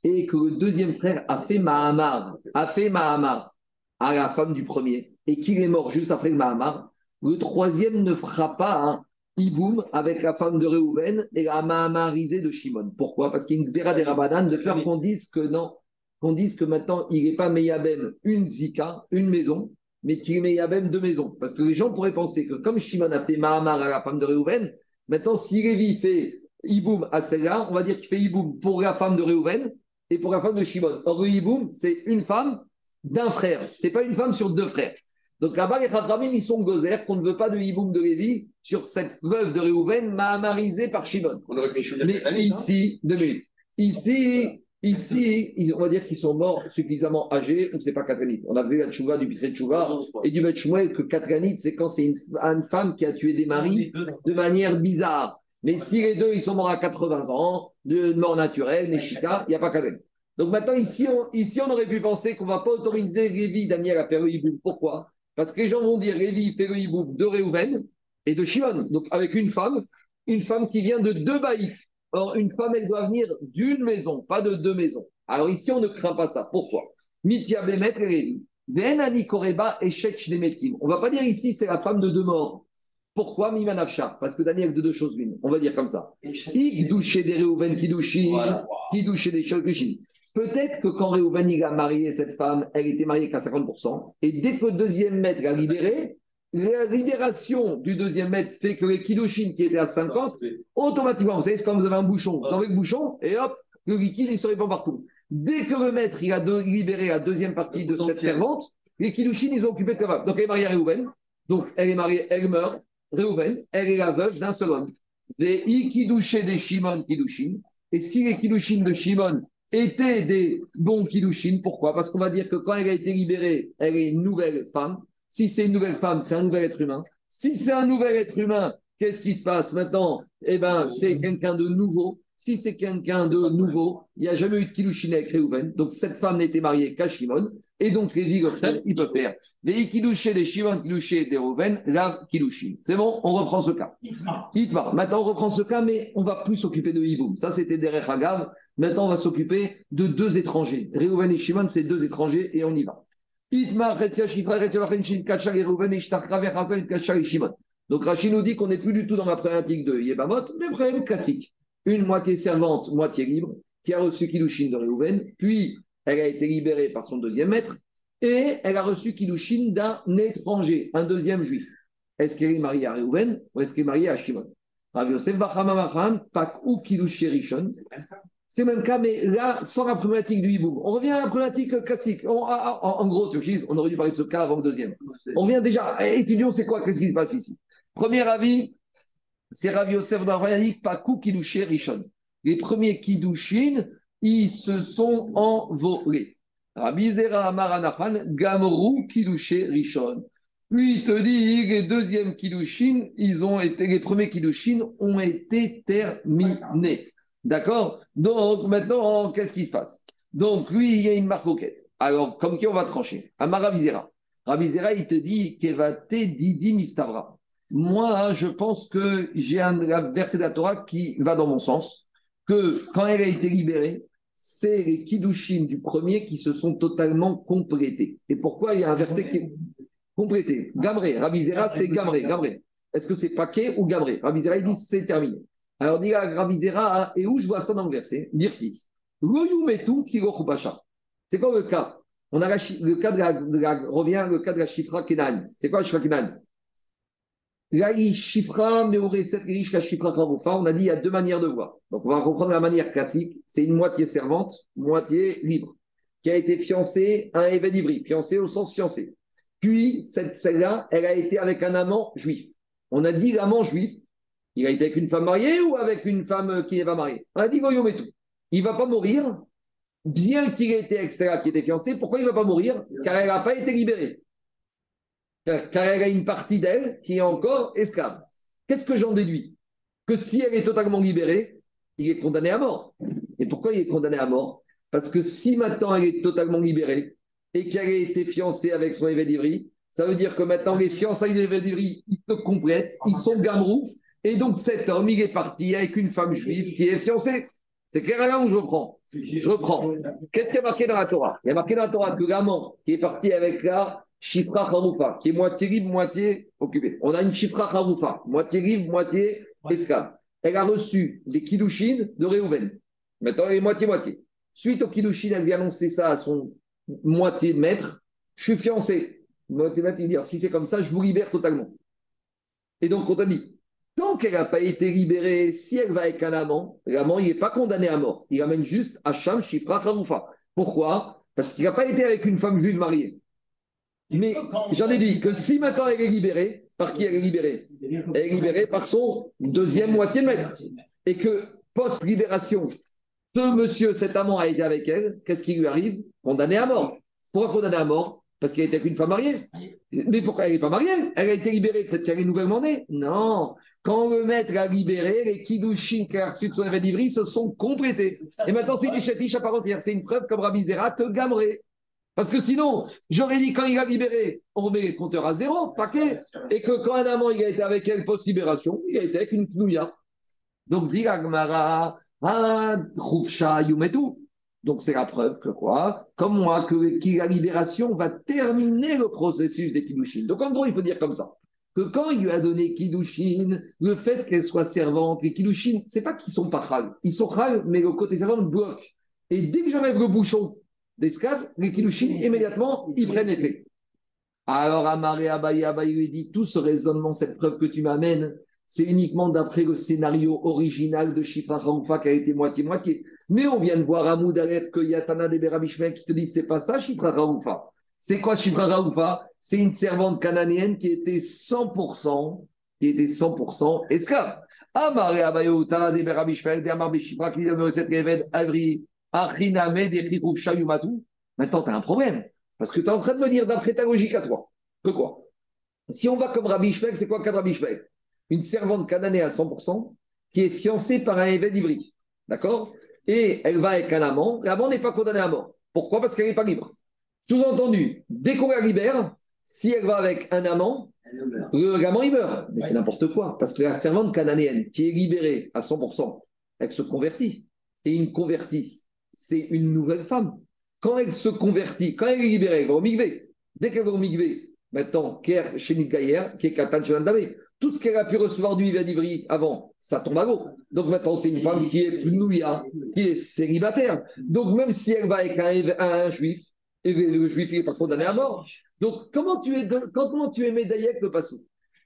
et que le deuxième frère a fait Mahamar, a fait Mahamar à la femme du premier, et qu'il est mort juste après le Mahamar, le troisième ne fera pas un Iboum avec la femme de Réhouven et la Mahamarisée de Shimon. Pourquoi? Parce qu'il y a une Xéra des Rabadan de faire qu'on dise que non, qu'on dise que maintenant il n'est pas Meyabem une Zika, une maison, mais qu'il est Meyabem deux maisons. Parce que les gens pourraient penser que comme Shimon a fait Mahamar à la femme de Réhouven, maintenant si Lévi fait Iboum à celle-là, on va dire qu'il fait Iboum pour la femme de Réhouven et pour la femme de Shimon. Or, le Iboum, c'est une femme d'un frère. C'est pas une femme sur deux frères. Donc là-bas, les Chachamim, ils sont gozer qu'on ne veut pas de Iboum de Lévi sur cette veuve de Réhouven, mahamarisée par Shimon. On aurait Mais ici, deux minutes. Ici, Ici, on va dire qu'ils sont morts suffisamment âgés ou c'est pas Katranit. On a vu la tchouva du Pitré tchouva et du Bet Shmuel que Katranit, c'est quand c'est une, une femme qui a tué des maris de manière bizarre. Mais si les deux, ils sont morts à 80 ans, de mort naturelle, Neshika, il n'y a pas Katranit. Donc maintenant, ici on, aurait pu penser qu'on ne va pas autoriser Lévi, Daniel à faire. Pourquoi? Parce que les gens vont dire Lévi fait de Réhouven et de Shimon. Donc avec une femme, une femme qui vient de deux baïts. Or, une femme, elle doit venir d'une maison, pas de deux maisons. Alors ici, on ne craint pas ça. Pourquoi? Bemet et Ani Koreba. On ne va pas dire ici, c'est la femme de deux morts. Pourquoi Mimanafsha Parce que Daniel, de deux choses l'une. On va dire comme ça. Ik douché des Réhouven des. Peut-être que quand Réhouven a marié cette femme, elle était mariée qu'à 50%. Et dès que le deuxième maître l'a libérée, la libération du deuxième maître fait que les Kiddushin qui étaient à 50, automatiquement, vous savez, c'est comme vous avez un bouchon. Vous enlevez le bouchon et hop, le liquide, il se répand partout. Dès que le maître il a de- libéré la deuxième partie de cette servante, les Kiddushin, ils ont occupé le Donc elle est mariée à Réhouven. Donc elle est mariée, elle meurt. Réhouven, elle est la veuve d'un seul homme. Des Ikidouché des Shimon Kiddushin. Et si les Kiddushin de Shimon étaient des bons Kiddushin, pourquoi? Parce qu'on va dire que quand elle a été libérée, elle est une nouvelle femme. Si c'est une nouvelle femme, c'est un nouvel être humain. Si c'est un nouvel être humain, qu'est-ce qui se passe maintenant? Eh bien, c'est quelqu'un de nouveau. Si c'est quelqu'un de nouveau, il n'y a jamais eu de Kiddushin avec Réhouven. Donc, cette femme n'était mariée qu'à Shimon. Et donc, les Vigofel, il peut faire. Les Kiddushin des Shimon, des Réhouven, la Kiddushin. C'est bon On reprend ce cas. Hitmar. Maintenant, on reprend ce cas, mais on va plus s'occuper de Hiboum. Ça, c'était Derech Hagav. Maintenant, on va s'occuper de deux étrangers. Réhouven et Shimon, c'est deux étrangers et on y va. Donc, Rachid nous dit qu'on n'est plus du tout dans la problématique de Yebamot, mais problème classique. Une moitié servante, moitié libre, qui a reçu Kiddushin de Réhouven, puis elle a été libérée par son deuxième maître, et elle a reçu Kiddushin d'un étranger, un deuxième juif. Est-ce qu'elle est mariée à Réhouven ou est-ce qu'elle est mariée à Shimon? Rav Yosef ou. C'est le même cas, mais là, sans la problématique du hiboum. On revient à la problématique classique. On- en, en- en gros, on aurait dû parler de ce cas avant le deuxième. On vient déjà, eh, étudions c'est quoi, qu'est-ce qui se passe ici? Premier avis, c'est Rav Yosef Barbayanik, Pakou Kiddushin Rishon. Les premiers Kiddushin, ils se sont envolés. Rabbi Zera Amar Anachan, Gamru Kiddushin Rishon. Puis il te dit, les deuxièmes Kiddushin, ils ont été, les premiers Kiddushin ont été terminés. D'accord? Donc maintenant, qu'est-ce qui se passe? Donc lui, il y a une marcoquette. Alors, comme qui on va trancher? Amar Ravizera. Ravizera, il te dit, Kevate Didi Mistavra. Moi, je pense que j'ai un verset de la Torah qui va dans mon sens, que quand elle a été libérée, c'est les Kiddushin du premier qui se sont totalement complétés. Et pourquoi il y a un verset qui est complété? Gamré, Ravizera, c'est Gamré. Gamré. Est-ce que c'est paquet ou Gamré? Ravizera, il dit c'est terminé. Alors, dit à Ravizera, et où je vois ça dans le verset? Dire qui? C'est quoi le cas? On a la le cas de la, de la- revient le cas de la Shifra Kenan. C'est quoi la Shifra Kenan? On a dit il y a deux manières de voir. Donc, on va reprendre la manière classique. C'est une moitié servante, moitié libre, qui a été fiancée à un évêque fiancée au sens fiancé. Puis, celle-là, elle a été avec un amant juif. On a dit l'amant juif, il a été avec une femme mariée ou avec une femme qui n'est pas mariée? On a dit Goyometu. Il ne va pas mourir, bien qu'il ait été avec celle-là qui était fiancée. Pourquoi il ne va pas mourir? Car elle n'a pas été libérée. Car, elle a une partie d'elle qui est encore esclave. Qu'est-ce que j'en déduis? Que si elle est totalement libérée, il est condamné à mort. Et pourquoi il est condamné à mort? Parce que si maintenant elle est totalement libérée et qu'elle a été fiancée avec son évêque d'Ivry, ça veut dire que maintenant les fiançailles de d'Ivry, ils se complètent, ils sont gamrous, et donc cet homme, il est parti avec une femme juive qui est fiancée. C'est clair là où je reprends? Je reprends. Qu'est-ce qui est marqué dans la Torah? Il y a marqué dans la Torah que l'amant qui est parti avec la Shifra Haroufa, qui est moitié libre, moitié occupée. On a une Shifra Haroufa, moitié libre, moitié esclave. Elle a reçu des Kiddushin de Réhouven. Maintenant, elle est moitié-moitié. Suite au Kiddushin, elle vient annoncer ça à son moitié de maître. Je suis fiancé. Moitié maître, il dit, si c'est comme ça, je vous libère totalement. Et donc, on t'a dit, tant qu'elle n'a pas été libérée, si elle va avec un amant, l'amant, n'est pas condamné à mort. Il amène juste Hacham, Shifra, Haroufa. Pourquoi? Parce qu'il n'a pas été avec une femme juive mariée. Mais j'en ai dit que si maintenant elle est libérée, par qui elle est libérée Elle est libérée par son deuxième moitié de maître. Et que post-libération, Ce monsieur, cet amant a été avec elle, qu'est-ce qui lui arrive? Condamné à mort. Pourquoi condamné à mort? Parce qu'elle était avec une femme mariée. Mais pourquoi elle n'est pas mariée? Elle a été libérée, peut-être qu'elle est nouvellement née Non. Quand le maître a libéré, les Kiddushin qui a reçu de son d'Ivry se sont complétés. Et maintenant, c'est des à part entière. C'est une preuve comme Rabizera que Gamré. Parce que sinon, j'aurais dit quand il a libéré, on remet les compteurs à zéro, paquet. Et que quand un amant il a été avec elle post-libération, il a été avec une knouya. Donc, dit Agmara, ah, Yumetu. Donc, c'est la preuve que quoi? Comme moi, que, la libération va terminer le processus des Kiddushin. Donc, en gros, il faut dire comme ça que quand il lui a donné Kiddushin, le fait qu'elle soit servante, les Kiddushin, c'est pas qu'ils sont pas chal. Ils sont chal, mais le côté servante bloque. Et dès que j'enlève le bouchon d'esclave, les Kiddushin, immédiatement, ils prennent effet. Alors, Amaré Abaye Abaye lui dit tout ce raisonnement, cette preuve que tu m'amènes, c'est uniquement d'après le scénario original de Shifra Khoufa qui a été moitié-moitié. Mais on vient de voir à Moudalef que Yatana de Berabishmel qui te dit c'est pas ça, Shifra Khoufa. C'est quoi Shifra Khoufa C'est une servante cananéenne qui était 100%, qui était 100% esclave. Amare Abayo Tana de Berabishmel, de Amar Beshifra, qui dit cette Geved Avri, Maintenant, tu as un problème. Parce que tu es en train de me dire d'après ta logique à toi. Que quoi? Si on va comme Rabbi c'est quoi de Rabbi Shmuel? Une servante cananée à 100% qui est fiancée par un évêque d'Ivry. D'accord? Et elle va avec un amant. L'amant n'est pas condamné à mort. Pourquoi? Parce qu'elle n'est pas libre. Sous-entendu, dès qu'on la libère, si elle va avec un amant, le amant il meurt. Mais c'est n'importe quoi. Parce que la servante cananéenne qui est libérée à 100%, elle se convertit. Et une convertie, c'est une nouvelle femme. Quand elle se convertit, quand elle est libérée, elle va au. Dès qu'elle va au migvé, maintenant, Ker Chénit Gaïer, qui est tout ce qu'elle a pu recevoir du d'Ivry avant, ça tombe à l'eau. Donc maintenant, c'est une femme qui est nouilla, qui est célibataire. Donc même si elle va avec un, juif, et le, juif n'est pas condamné à mort. Donc comment tu es, comment tu es Médaillek le Passou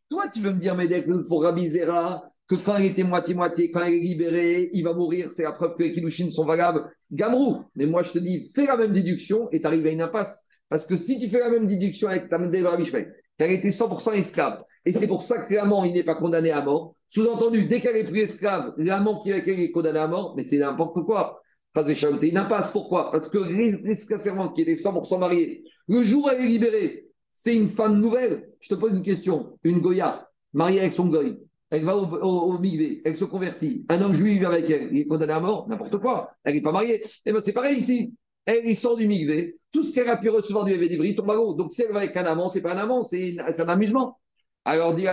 Toi, tu veux me dire Médaillek pour Rabizera que quand elle était moitié-moitié, quand elle est libérée, il va mourir, c'est la preuve que les Kilushin sont valables. Gamrou, mais moi je te dis, fais la même déduction et tu arrives à une impasse. Parce que si tu fais la même déduction avec ta Rabishmel, qu'elle était 100% esclave, et c'est pour ça que l'amant, il n'est pas condamné à mort. Sous-entendu, dès qu'elle est plus esclave, l'amant qui est condamné à mort, mais c'est n'importe quoi. C'est une impasse. Pourquoi? Parce que l'esclave qui était 100% mariée, le jour où elle est libérée, c'est une femme nouvelle. Je te pose une question. Une Goya, mariée avec son goy, elle va au, au, elle se convertit. Un homme juif avec elle, il est condamné à mort, n'importe quoi. Elle n'est pas mariée. Et eh ben c'est pareil ici. Elle, sort du migvé. Tout ce qu'elle a pu recevoir du Évédivri tombe à l'eau. Donc si elle va avec un amant, c'est pas un amant, c'est un amusement. Alors, dit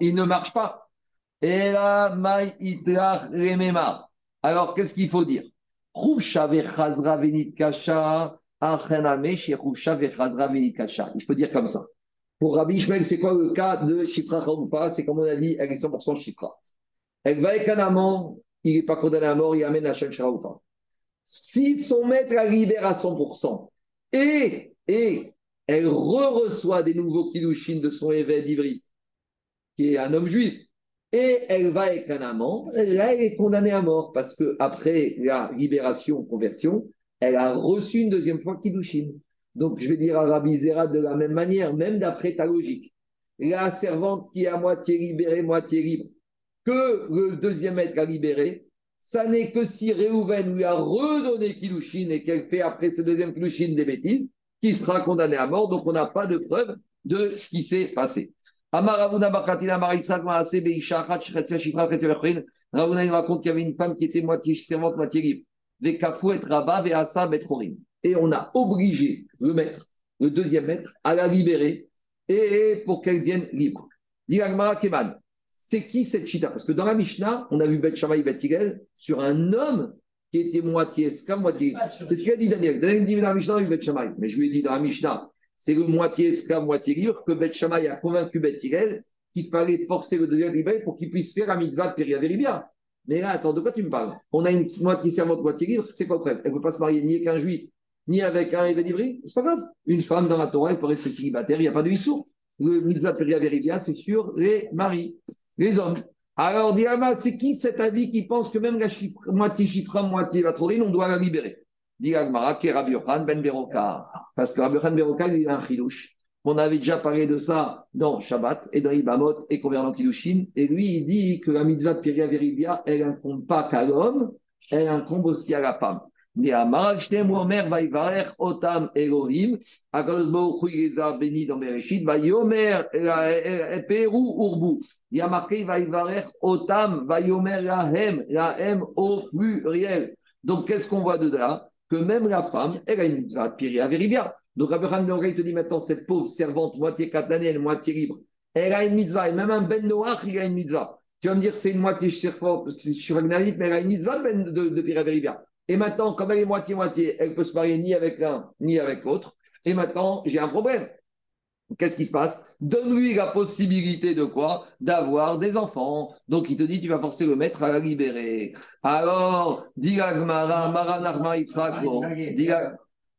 il ne marche pas. Alors, qu'est-ce qu'il faut dire? Il faut dire comme ça. Pour Rabbi Ishmael, c'est quoi le cas de Shifra pas C'est comme on a dit, elle est 100% Shifra. Elle va avec un amant, il n'est pas condamné à mort, il amène à Shem pas. Si son maître la libère à 100%, et, et elle re-reçoit des nouveaux kiddushin de son évêque d'Ivry, qui est un homme juif, et elle va avec un amant, là, elle est condamnée à mort, parce que après la libération, conversion, elle a reçu une deuxième fois kiddushin. Donc, je vais dire à Rabbi Zera de la même manière, même d'après ta logique. La servante qui est à moitié libérée, moitié libre, que le deuxième maître a libéré, ça n'est que si Réhouven lui a redonné Kiddushin et qu'elle fait après ce deuxième Kiddushin des bêtises, qui sera condamné à mort. Donc, on n'a pas de preuve de ce qui s'est passé. Ravuna il raconte qu'il y avait une femme qui était moitié servante, moitié libre. Et on a obligé le maître, le deuxième maître, à la libérer et pour qu'elle vienne libre. C'est qui cette chita? Parce que dans la Mishnah, on a vu Bet Shammai Bet sur un homme qui était moitié esclave, moitié. C'est ce qu'a dit Daniel. Daniel dit dans la Mishnah, Bet Shammai. Mais je lui ai dit dans la Mishnah, c'est le moitié esclave, moitié libre, que Bet Shammai a convaincu Bet qu'il fallait forcer le deuxième libéré pour qu'il puisse faire la mitzvah de Péria Mais là, attends, de quoi tu me parles? On a une moitié servante, moitié libre, c'est quoi le problème? Elle ne peut pas se marier ni avec un juif, ni avec un évêque c'est pas grave. Une femme dans la Torah, elle peut rester célibataire, il n'y a pas de issou. Le mitzvah de c'est sur les maris, les hommes. Alors, Diama, c'est qui cet avis qui pense que même la moitié chiffre, moitié vatrorine, on doit la libérer? Diagmara, qui est Rabbi Ben Beroka. Parce que Rabbi Yohan Beroka, il a un chidouche. On avait déjà parlé de ça dans Shabbat et dans Ibamot et Converlant Kiddushin. Et lui, il dit que la mitzvah de Piria Veribia, elle ne compte pas qu'à l'homme, elle incombe aussi à la femme. À. Donc qu'est-ce qu'on voit de là? Que même la femme, elle a une mitzvah de Averibia. Donc Abraham Noray te dit maintenant, cette pauvre servante, moitié moitié libre, elle a une mitzvah, et même un Ben Noach, il a une mitzvah. Tu vas me dire, c'est une moitié shirvagnanite, mais elle a une mitzvah de, ben, de, de. Et maintenant, comme elle est moitié-moitié, elle peut se marier ni avec l'un, ni avec l'autre. Et maintenant, j'ai un problème. Qu'est-ce qui se passe? Donne-lui la possibilité de quoi? D'avoir des enfants. Donc il te dit, tu vas forcer le maître à la libérer. Alors, dit Gmara, Mara Narma Yitzhak,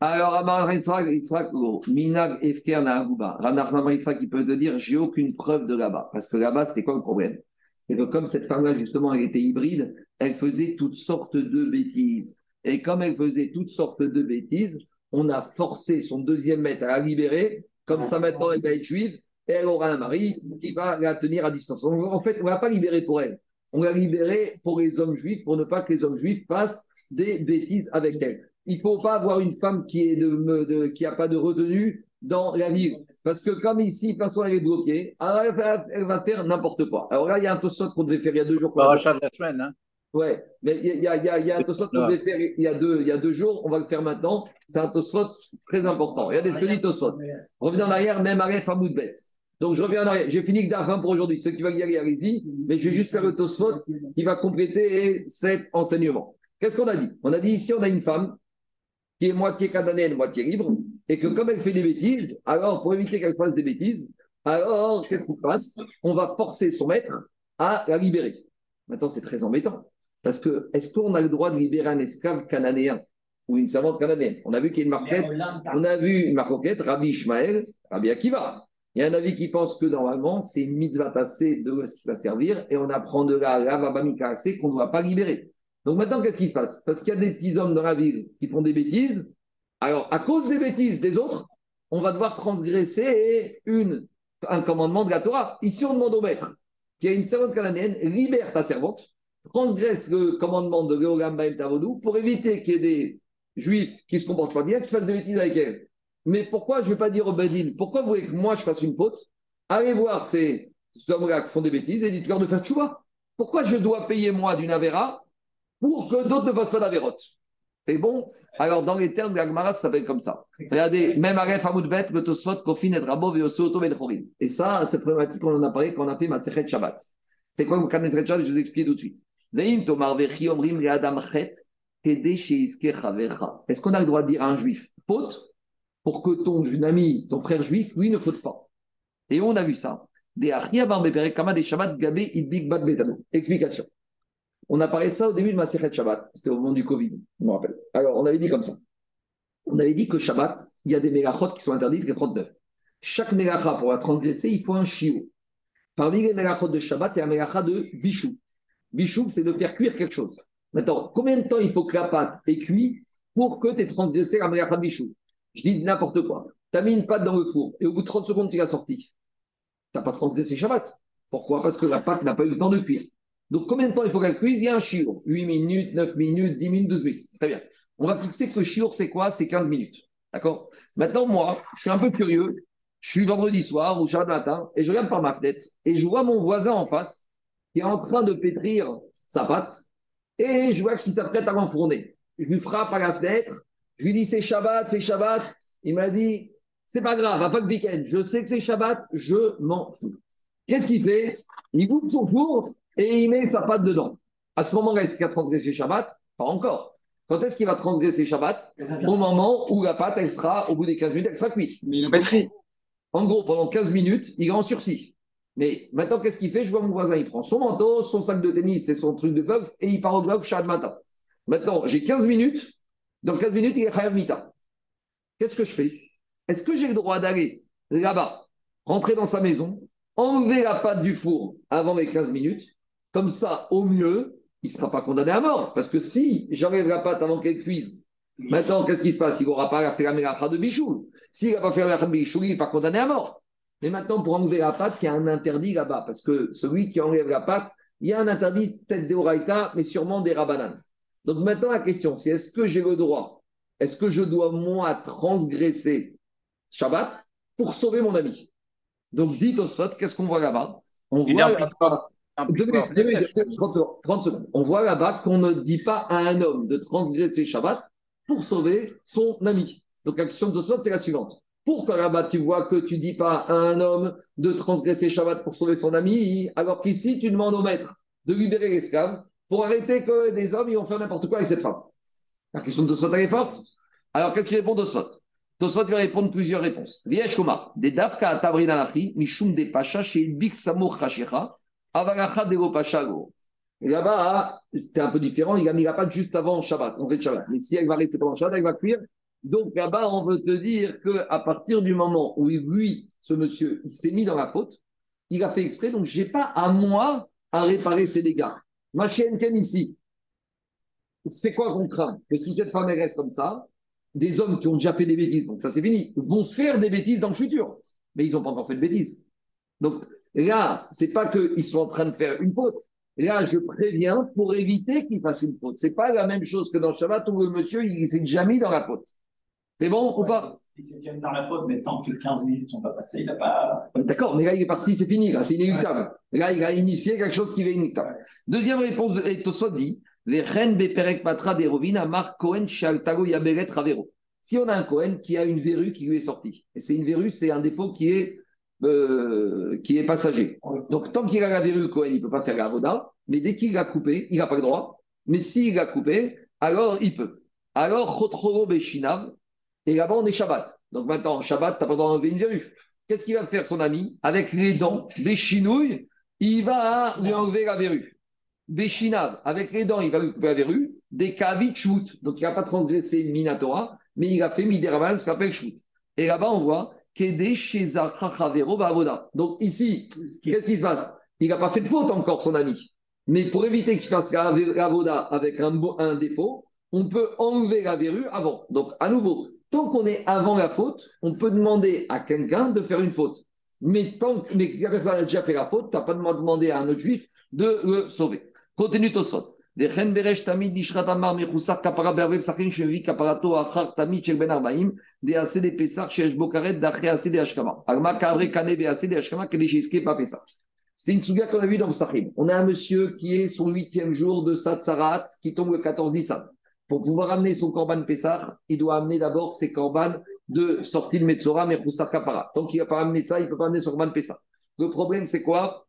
alors, Amar Yitzhak, Minag Efker Nahabuba. Ranachma Yitzhak, il peut te dire, j'ai aucune preuve de là-bas. Parce que là-bas, c'était quoi le problème? Et que comme cette femme-là, justement, elle était hybride, elle faisait toutes sortes de bêtises. Et comme elle faisait toutes sortes de bêtises, on a forcé son deuxième maître à la libérer. Comme ça, maintenant, elle va être juive et elle aura un mari qui va la tenir à distance. En fait, on ne l'a pas libérée pour elle. On l'a libérée pour les hommes juifs, pour ne pas que les hommes juifs fassent des bêtises avec elle. Il ne faut pas avoir une femme qui n'a pas de retenue dans la ville. Parce que comme ici, de toute façon, elle est bloquée, elle va, faire n'importe quoi. Alors là, il y a un saut qu'on devait faire il y a deux jours. Parachat de la semaine, hein Ouais, mais il y a, y a, il y a un Tosfot qu'on devait faire il y, a deux, il y a deux jours, on va le faire maintenant. C'est un Tosfot très important. Regardez ce que dit Tosfot. Revenez en arrière, même Aref Amoudbet. Donc je reviens en arrière. J'ai fini que d'argent pour aujourd'hui. Ceux qui veulent y aller, allez-y. Mais je vais juste faire le Tosfot qui va compléter cet enseignement. Qu'est-ce qu'on a dit? On a dit ici, on a une femme qui est moitié cananéenne, moitié libre, et que comme elle fait des bêtises, alors pour éviter qu'elle fasse des bêtises, alors qu'est-ce se passe? On va forcer son maître à la libérer. Maintenant, c'est très embêtant. Parce que, est-ce qu'on a le droit de libérer un esclave cananéen ou une servante cananéenne? On a vu qu'il y a une marquette, on a vu une marquette, Rabbi Ishmael, Rabbi Akiva. Il y a un avis qui pense que normalement, c'est une mitzvah tassée de la servir et on apprend de là, la assez qu'on ne doit pas libérer. Donc maintenant, qu'est-ce qui se passe? Parce qu'il y a des petits hommes dans la ville qui font des bêtises. Alors, à cause des bêtises des autres, on va devoir transgresser une, un commandement de la Torah. Ici, on demande au maître qui a une servante cananéenne, libère ta servante transgresse le commandement de Geogam Baem Tavodou pour éviter qu'il y ait des juifs qui se comportent pas bien, qui fassent des bêtises avec elle. Mais pourquoi je ne vais pas dire au Bedin, pourquoi vous voulez que moi je fasse une faute? Allez voir ces hommes-là qui font des bêtises et dites-leur de faire tchouva. Pourquoi je dois payer moi d'une avéra pour que d'autres ne fassent pas d'avérote C'est bon? Alors, dans les termes de l'Agmara, ça s'appelle comme ça. Regardez, même Aref Hamoudbet, le Tosfot, Kofin et Rabov et Oso Ben Et ça, cette problématique, on en a parlé quand on a fait ma Sechet Shabbat. C'est quoi le Shabbat? Je vous explique tout de suite. Est-ce qu'on a le droit de dire à un juif faute pour que ton ami, ton frère juif, lui, ne faute pas? Et on a vu ça. Explication. On a parlé de ça au début de ma Sechet Shabbat. C'était au moment du Covid, je me rappelle. Alors, on avait dit comme ça. On avait dit que Shabbat, il y a des mégachot qui sont interdites, les 39. Chaque mégacha, pour la transgresser, il faut un chiot. Parmi les mégachot de Shabbat, il y a un mégacha de bichou. Bichou, c'est de faire cuire quelque chose. Maintenant, combien de temps il faut que la pâte ait cuit pour que tu aies transgressé la meilleure de bichou Je dis n'importe quoi. Tu as mis une pâte dans le four et au bout de 30 secondes, tu l'as sortie. Tu n'as pas transgressé Shabbat. Pourquoi? Parce que la pâte n'a pas eu le temps de cuire. Donc, combien de temps il faut qu'elle cuise? Il y a un chiour. 8 minutes, 9 minutes, 10 minutes, 12 minutes. Très bien. On va fixer que le chiour, c'est quoi? C'est 15 minutes. D'accord? Maintenant, moi, je suis un peu curieux. Je suis vendredi soir ou Shabbat matin et je regarde par ma fenêtre et je vois mon voisin en face qui est en train de pétrir sa pâte, et je vois qu'il s'apprête à l'enfourner. Je lui frappe à la fenêtre, je lui dis c'est Shabbat, c'est Shabbat. Il m'a dit c'est pas grave, va pas de week-end, je sais que c'est Shabbat, je m'en fous. Qu'est-ce qu'il fait? Il ouvre son four et il met sa pâte dedans. À ce moment-là, est-ce qu'il a transgressé Shabbat? Pas encore. Quand est-ce qu'il va transgresser Shabbat? Au moment où la pâte, elle sera, au bout des 15 minutes, elle sera cuite. Mais il pétrit. En gros, pendant 15 minutes, il est en sursis. Mais maintenant, qu'est-ce qu'il fait? Je vois mon voisin, il prend son manteau, son sac de tennis et son truc de golf et il part au golf chaque matin. Maintenant, j'ai 15 minutes. Dans 15 minutes, il est Khayar Mita. Qu'est-ce que je fais? Est-ce que j'ai le droit d'aller là-bas, rentrer dans sa maison, enlever la pâte du four avant les 15 minutes? Comme ça, au mieux, il ne sera pas condamné à mort. Parce que si j'enlève la pâte avant qu'elle cuise, maintenant, qu'est-ce qui se passe? Il n'aura pas fait la mélacha de bichou. S'il n'a pas fait la mélacha de bichou, il n'est pas condamné à mort. Mais maintenant, pour enlever la pâte, il y a un interdit là-bas, parce que celui qui enlève la pâte, il y a un interdit, peut-être des Oraïta, mais sûrement des Rabanan. Donc maintenant, la question, c'est est-ce que j'ai le droit, est-ce que je dois, moi, transgresser Shabbat pour sauver mon ami? Donc, dites au Sot, qu'est-ce qu'on voit là-bas? On voit là-bas. Implique Deux minutes, pas. deux minutes, deux minutes, 30 secondes, 30 secondes. On voit là-bas qu'on ne dit pas à un homme de transgresser Shabbat pour sauver son ami. Donc la question de Sot, c'est la suivante. Pourquoi là-bas tu vois que tu dis pas à un homme de transgresser Shabbat pour sauver son ami, alors qu'ici tu demandes au maître de libérer l'esclave pour arrêter que des hommes ils vont faire n'importe quoi avec cette femme La question de Tosfot, est forte. Alors qu'est-ce qu'il répond Tosfot? Tosfot va répondre plusieurs réponses. Viesh Komar, des Dafka à Tabrin alachi, Mishum de Pacha, chez Bik Samour Kashecha, Avaracha de Pacha Go. Et là-bas, c'était un peu différent, il a mis la pâte juste avant Shabbat, on fait Shabbat. Mais si elle va rester pendant Shabbat, elle va cuire. Donc là-bas, on veut te dire qu'à partir du moment où lui, ce monsieur, il s'est mis dans la faute, il a fait exprès, donc je n'ai pas à moi à réparer ses dégâts. Ma chienne Ken ici, c'est quoi qu'on craint? Que si cette femme reste comme ça, des hommes qui ont déjà fait des bêtises, donc ça c'est fini, vont faire des bêtises dans le futur. Mais ils n'ont pas encore fait de bêtises. Donc là, c'est pas qu'ils sont en train de faire une faute. Là, je préviens pour éviter qu'ils fassent une faute. C'est pas la même chose que dans Shabbat où le monsieur, il s'est déjà mis dans la faute. C'est bon ou pas Il s'est déjà dans la faute, mais tant que 15 minutes ne sont pas passées, il n'a pas. D'accord, mais là, il est parti, c'est fini, là, c'est inéluctable. Là, il a initié quelque chose qui est inéluctable. Deuxième réponse de Tosot dit les reines Beperek Patra des Rovina, Marc Cohen, Shaltago Yaberet Ravero. Si on a un Cohen qui a une verrue qui lui est sortie, et c'est une verrue, c'est un défaut qui est, euh, qui est passager. Donc, tant qu'il a la verrue, Cohen, il ne peut pas faire la voda, mais dès qu'il l'a coupé, il n'a pas le droit. Mais s'il l'a coupé, alors il peut. Alors, Chotroro Beshinav, et là-bas, on est Shabbat. Donc maintenant, Shabbat, tu n'as pas le droit d'enlever une verrue. Qu'est-ce qu'il va faire son ami? Avec les dents, des chinouilles, il va lui enlever la verrue. Des chinaves, avec les dents, il va lui couper la verrue. Des kavit shoot. Donc il n'a pas transgressé Minatora, mais il a fait Mideraval, ce qu'on appelle shoot. Et là-bas, on voit. Donc ici, qu'est-ce qui se passe? Il n'a pas fait de faute encore, son ami. Mais pour éviter qu'il fasse la, voda avec un défaut, on peut enlever la verrue avant. Donc, à nouveau, Tant qu'on est avant la faute, on peut demander à quelqu'un de faire une faute. Mais tant que la personne a déjà fait la faute, tu n'as pas demandé à un autre juif de le sauver. Continue Tosot. C'est une souga qu'on a vu dans le Sahib. On a un monsieur qui est son huitième jour de Satsarat, qui tombe le 14 Nissan. Pour pouvoir amener son korban Pessah, il doit amener d'abord ses korban de sortie de Metzora, mais Kapara. Tant qu'il n'a pas amené ça, il ne peut pas amener son korban Pessah. Le problème, c'est quoi?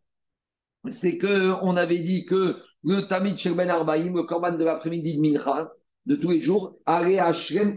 C'est qu'on avait dit que le Tamid Shel Ben Arbaïm, le korban de l'après-midi de Mincha, de tous les jours, allait à Shrem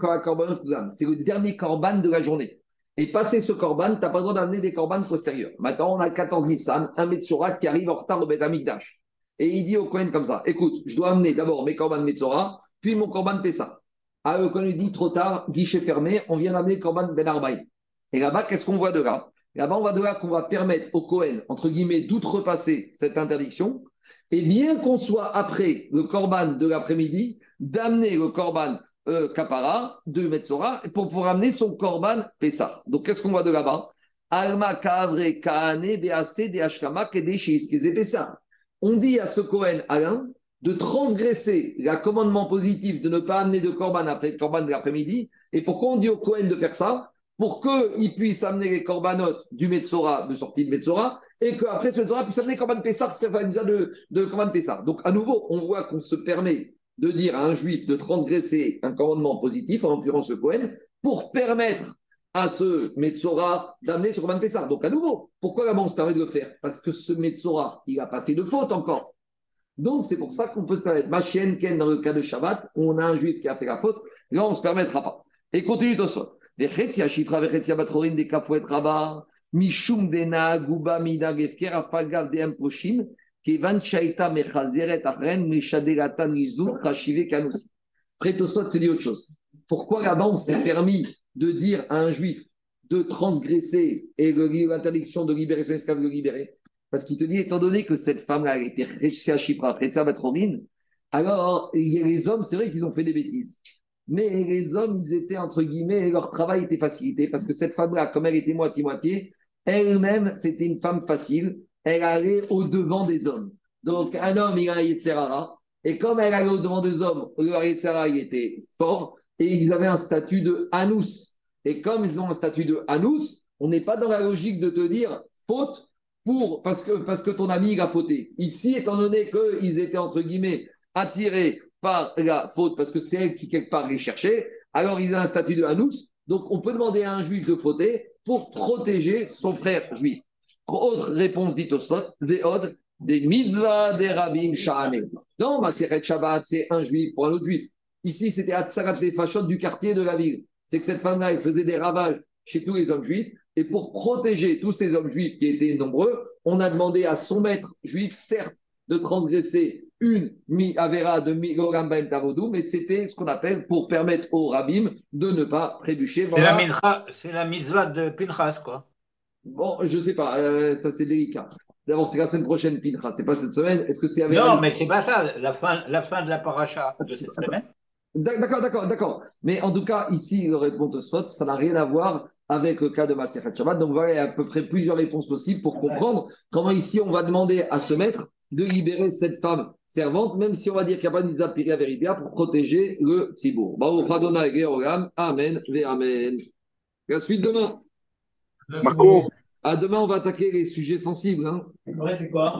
C'est le dernier korban de la journée. Et passer ce korban, tu n'as pas le droit d'amener des korban postérieurs. Maintenant, on a le 14 Nissan, un Metzora qui arrive en retard au Bet Amikdash. Et il dit au Kohen comme ça écoute, je dois amener d'abord mes korban Metzora, puis mon korban Pessah. Ah, le Kohen lui dit trop tard, guichet fermé, on vient d'amener le korban Ben Arbaïm. Et là-bas, qu'est-ce qu'on voit de là? Là-bas, on voit de là qu'on va permettre au Kohen, entre guillemets, d'outrepasser cette interdiction. Et bien qu'on soit après le korban de l'après-midi, d'amener le korban euh, Kapara de Metzora pour pouvoir amener son korban Pessah. Donc, qu'est-ce qu'on voit de là-bas? Alma Kavre Kaane. On dit à ce Kohen Alain de transgresser le commandement positif de ne pas amener de korban après le korban de l'après-midi. Et pourquoi on dit au Kohen de faire ça? Pour qu'il puisse amener les korbanotes du Metzora, de sortie de Metzora, et qu'après ce Metzora puisse amener le korban Pessah, c'est une de, de korban Pessah. Donc, à nouveau, on voit qu'on se permet de dire à un juif de transgresser un commandement positif, en l'occurrence le Cohen, pour permettre à ce Metzora d'amener ce Corban Pessah. Donc à nouveau, pourquoi là-bas on se permet de le faire? Parce que ce Metzora, il n'a pas fait de faute encore. Donc c'est pour ça qu'on peut se permettre. Machien Ken, dans le cas de Shabbat, on a un juif qui a fait la faute, là on ne se permettra pas. Et continue Tosot. Vechetia Shifra Vechetia Batrorin des Kafouet Rabba, Mishum de Naaguba Mina Gefker Afagav de Emposhim, Kevan Shaita Mechazeret Achren Meshaderata Nizou Rachive Kanousi. Prétosot, c'est dit autre chose. Pourquoi là-bas on s'est permis de dire à un juif de transgresser et l'interdiction de libérer son esclave de libérer? Parce qu'il te dit, étant donné que cette femme-là, elle était Rechia Batrorin, alors les hommes, c'est vrai qu'ils ont fait des bêtises. Mais les hommes, ils étaient, entre guillemets, leur travail était facilité parce que cette femme-là, comme elle était moitié-moitié, elle-même, c'était une femme facile. Elle allait au-devant des hommes. Donc, un homme, il a un Yetzerara. Et comme elle allait au-devant des hommes, le Haretzara, il était fort, et ils avaient un statut de Anous. Et comme ils ont un statut de Anous, on n'est pas dans la logique de te dire faute pour, parce, que, parce que ton ami il a fauté. Ici, étant donné qu'ils étaient entre guillemets attirés par la faute, parce que c'est elle qui quelque part les cherchait, alors ils ont un statut de Anous. Donc on peut demander à un juif de fauter pour protéger son frère juif. Autre réponse dit au slot, des odres, des mitzvahs, des rabbim, sha'ané. Non, Shabbat, c'est un juif pour un autre juif. Ici, c'était Atsarat les Fachot du quartier de la ville. C'est que cette femme-là, elle faisait des ravages chez tous les hommes juifs. Et pour protéger tous ces hommes juifs qui étaient nombreux, on a demandé à son maître juif, certes, de transgresser une mi-avera de mi-gogam tavodou, mais c'était ce qu'on appelle pour permettre au rabbin de ne pas trébucher. C'est la, mitzvah de Pinchas, quoi. Bon, je ne sais pas, euh, ça c'est délicat. D'abord, c'est la semaine prochaine, Pinchas, c'est pas cette semaine. Est-ce que c'est. Non, mais c'est pas ça, la fin, la fin de la paracha de cette semaine. D'accord, d'accord, d'accord. Mais en tout cas, ici, le réponse de Sot, ça n'a rien à voir avec le cas de Maserhet Shabbat. Donc voilà, il y a à peu près plusieurs réponses possibles pour comprendre comment ici on va demander à ce maître de libérer cette femme servante, même si on va dire qu'il n'y a pas de à vérité pour protéger le Tzibour. Amen, Amen. La suite demain. Marco. À demain, on va attaquer les sujets sensibles. Hein. c'est quoi?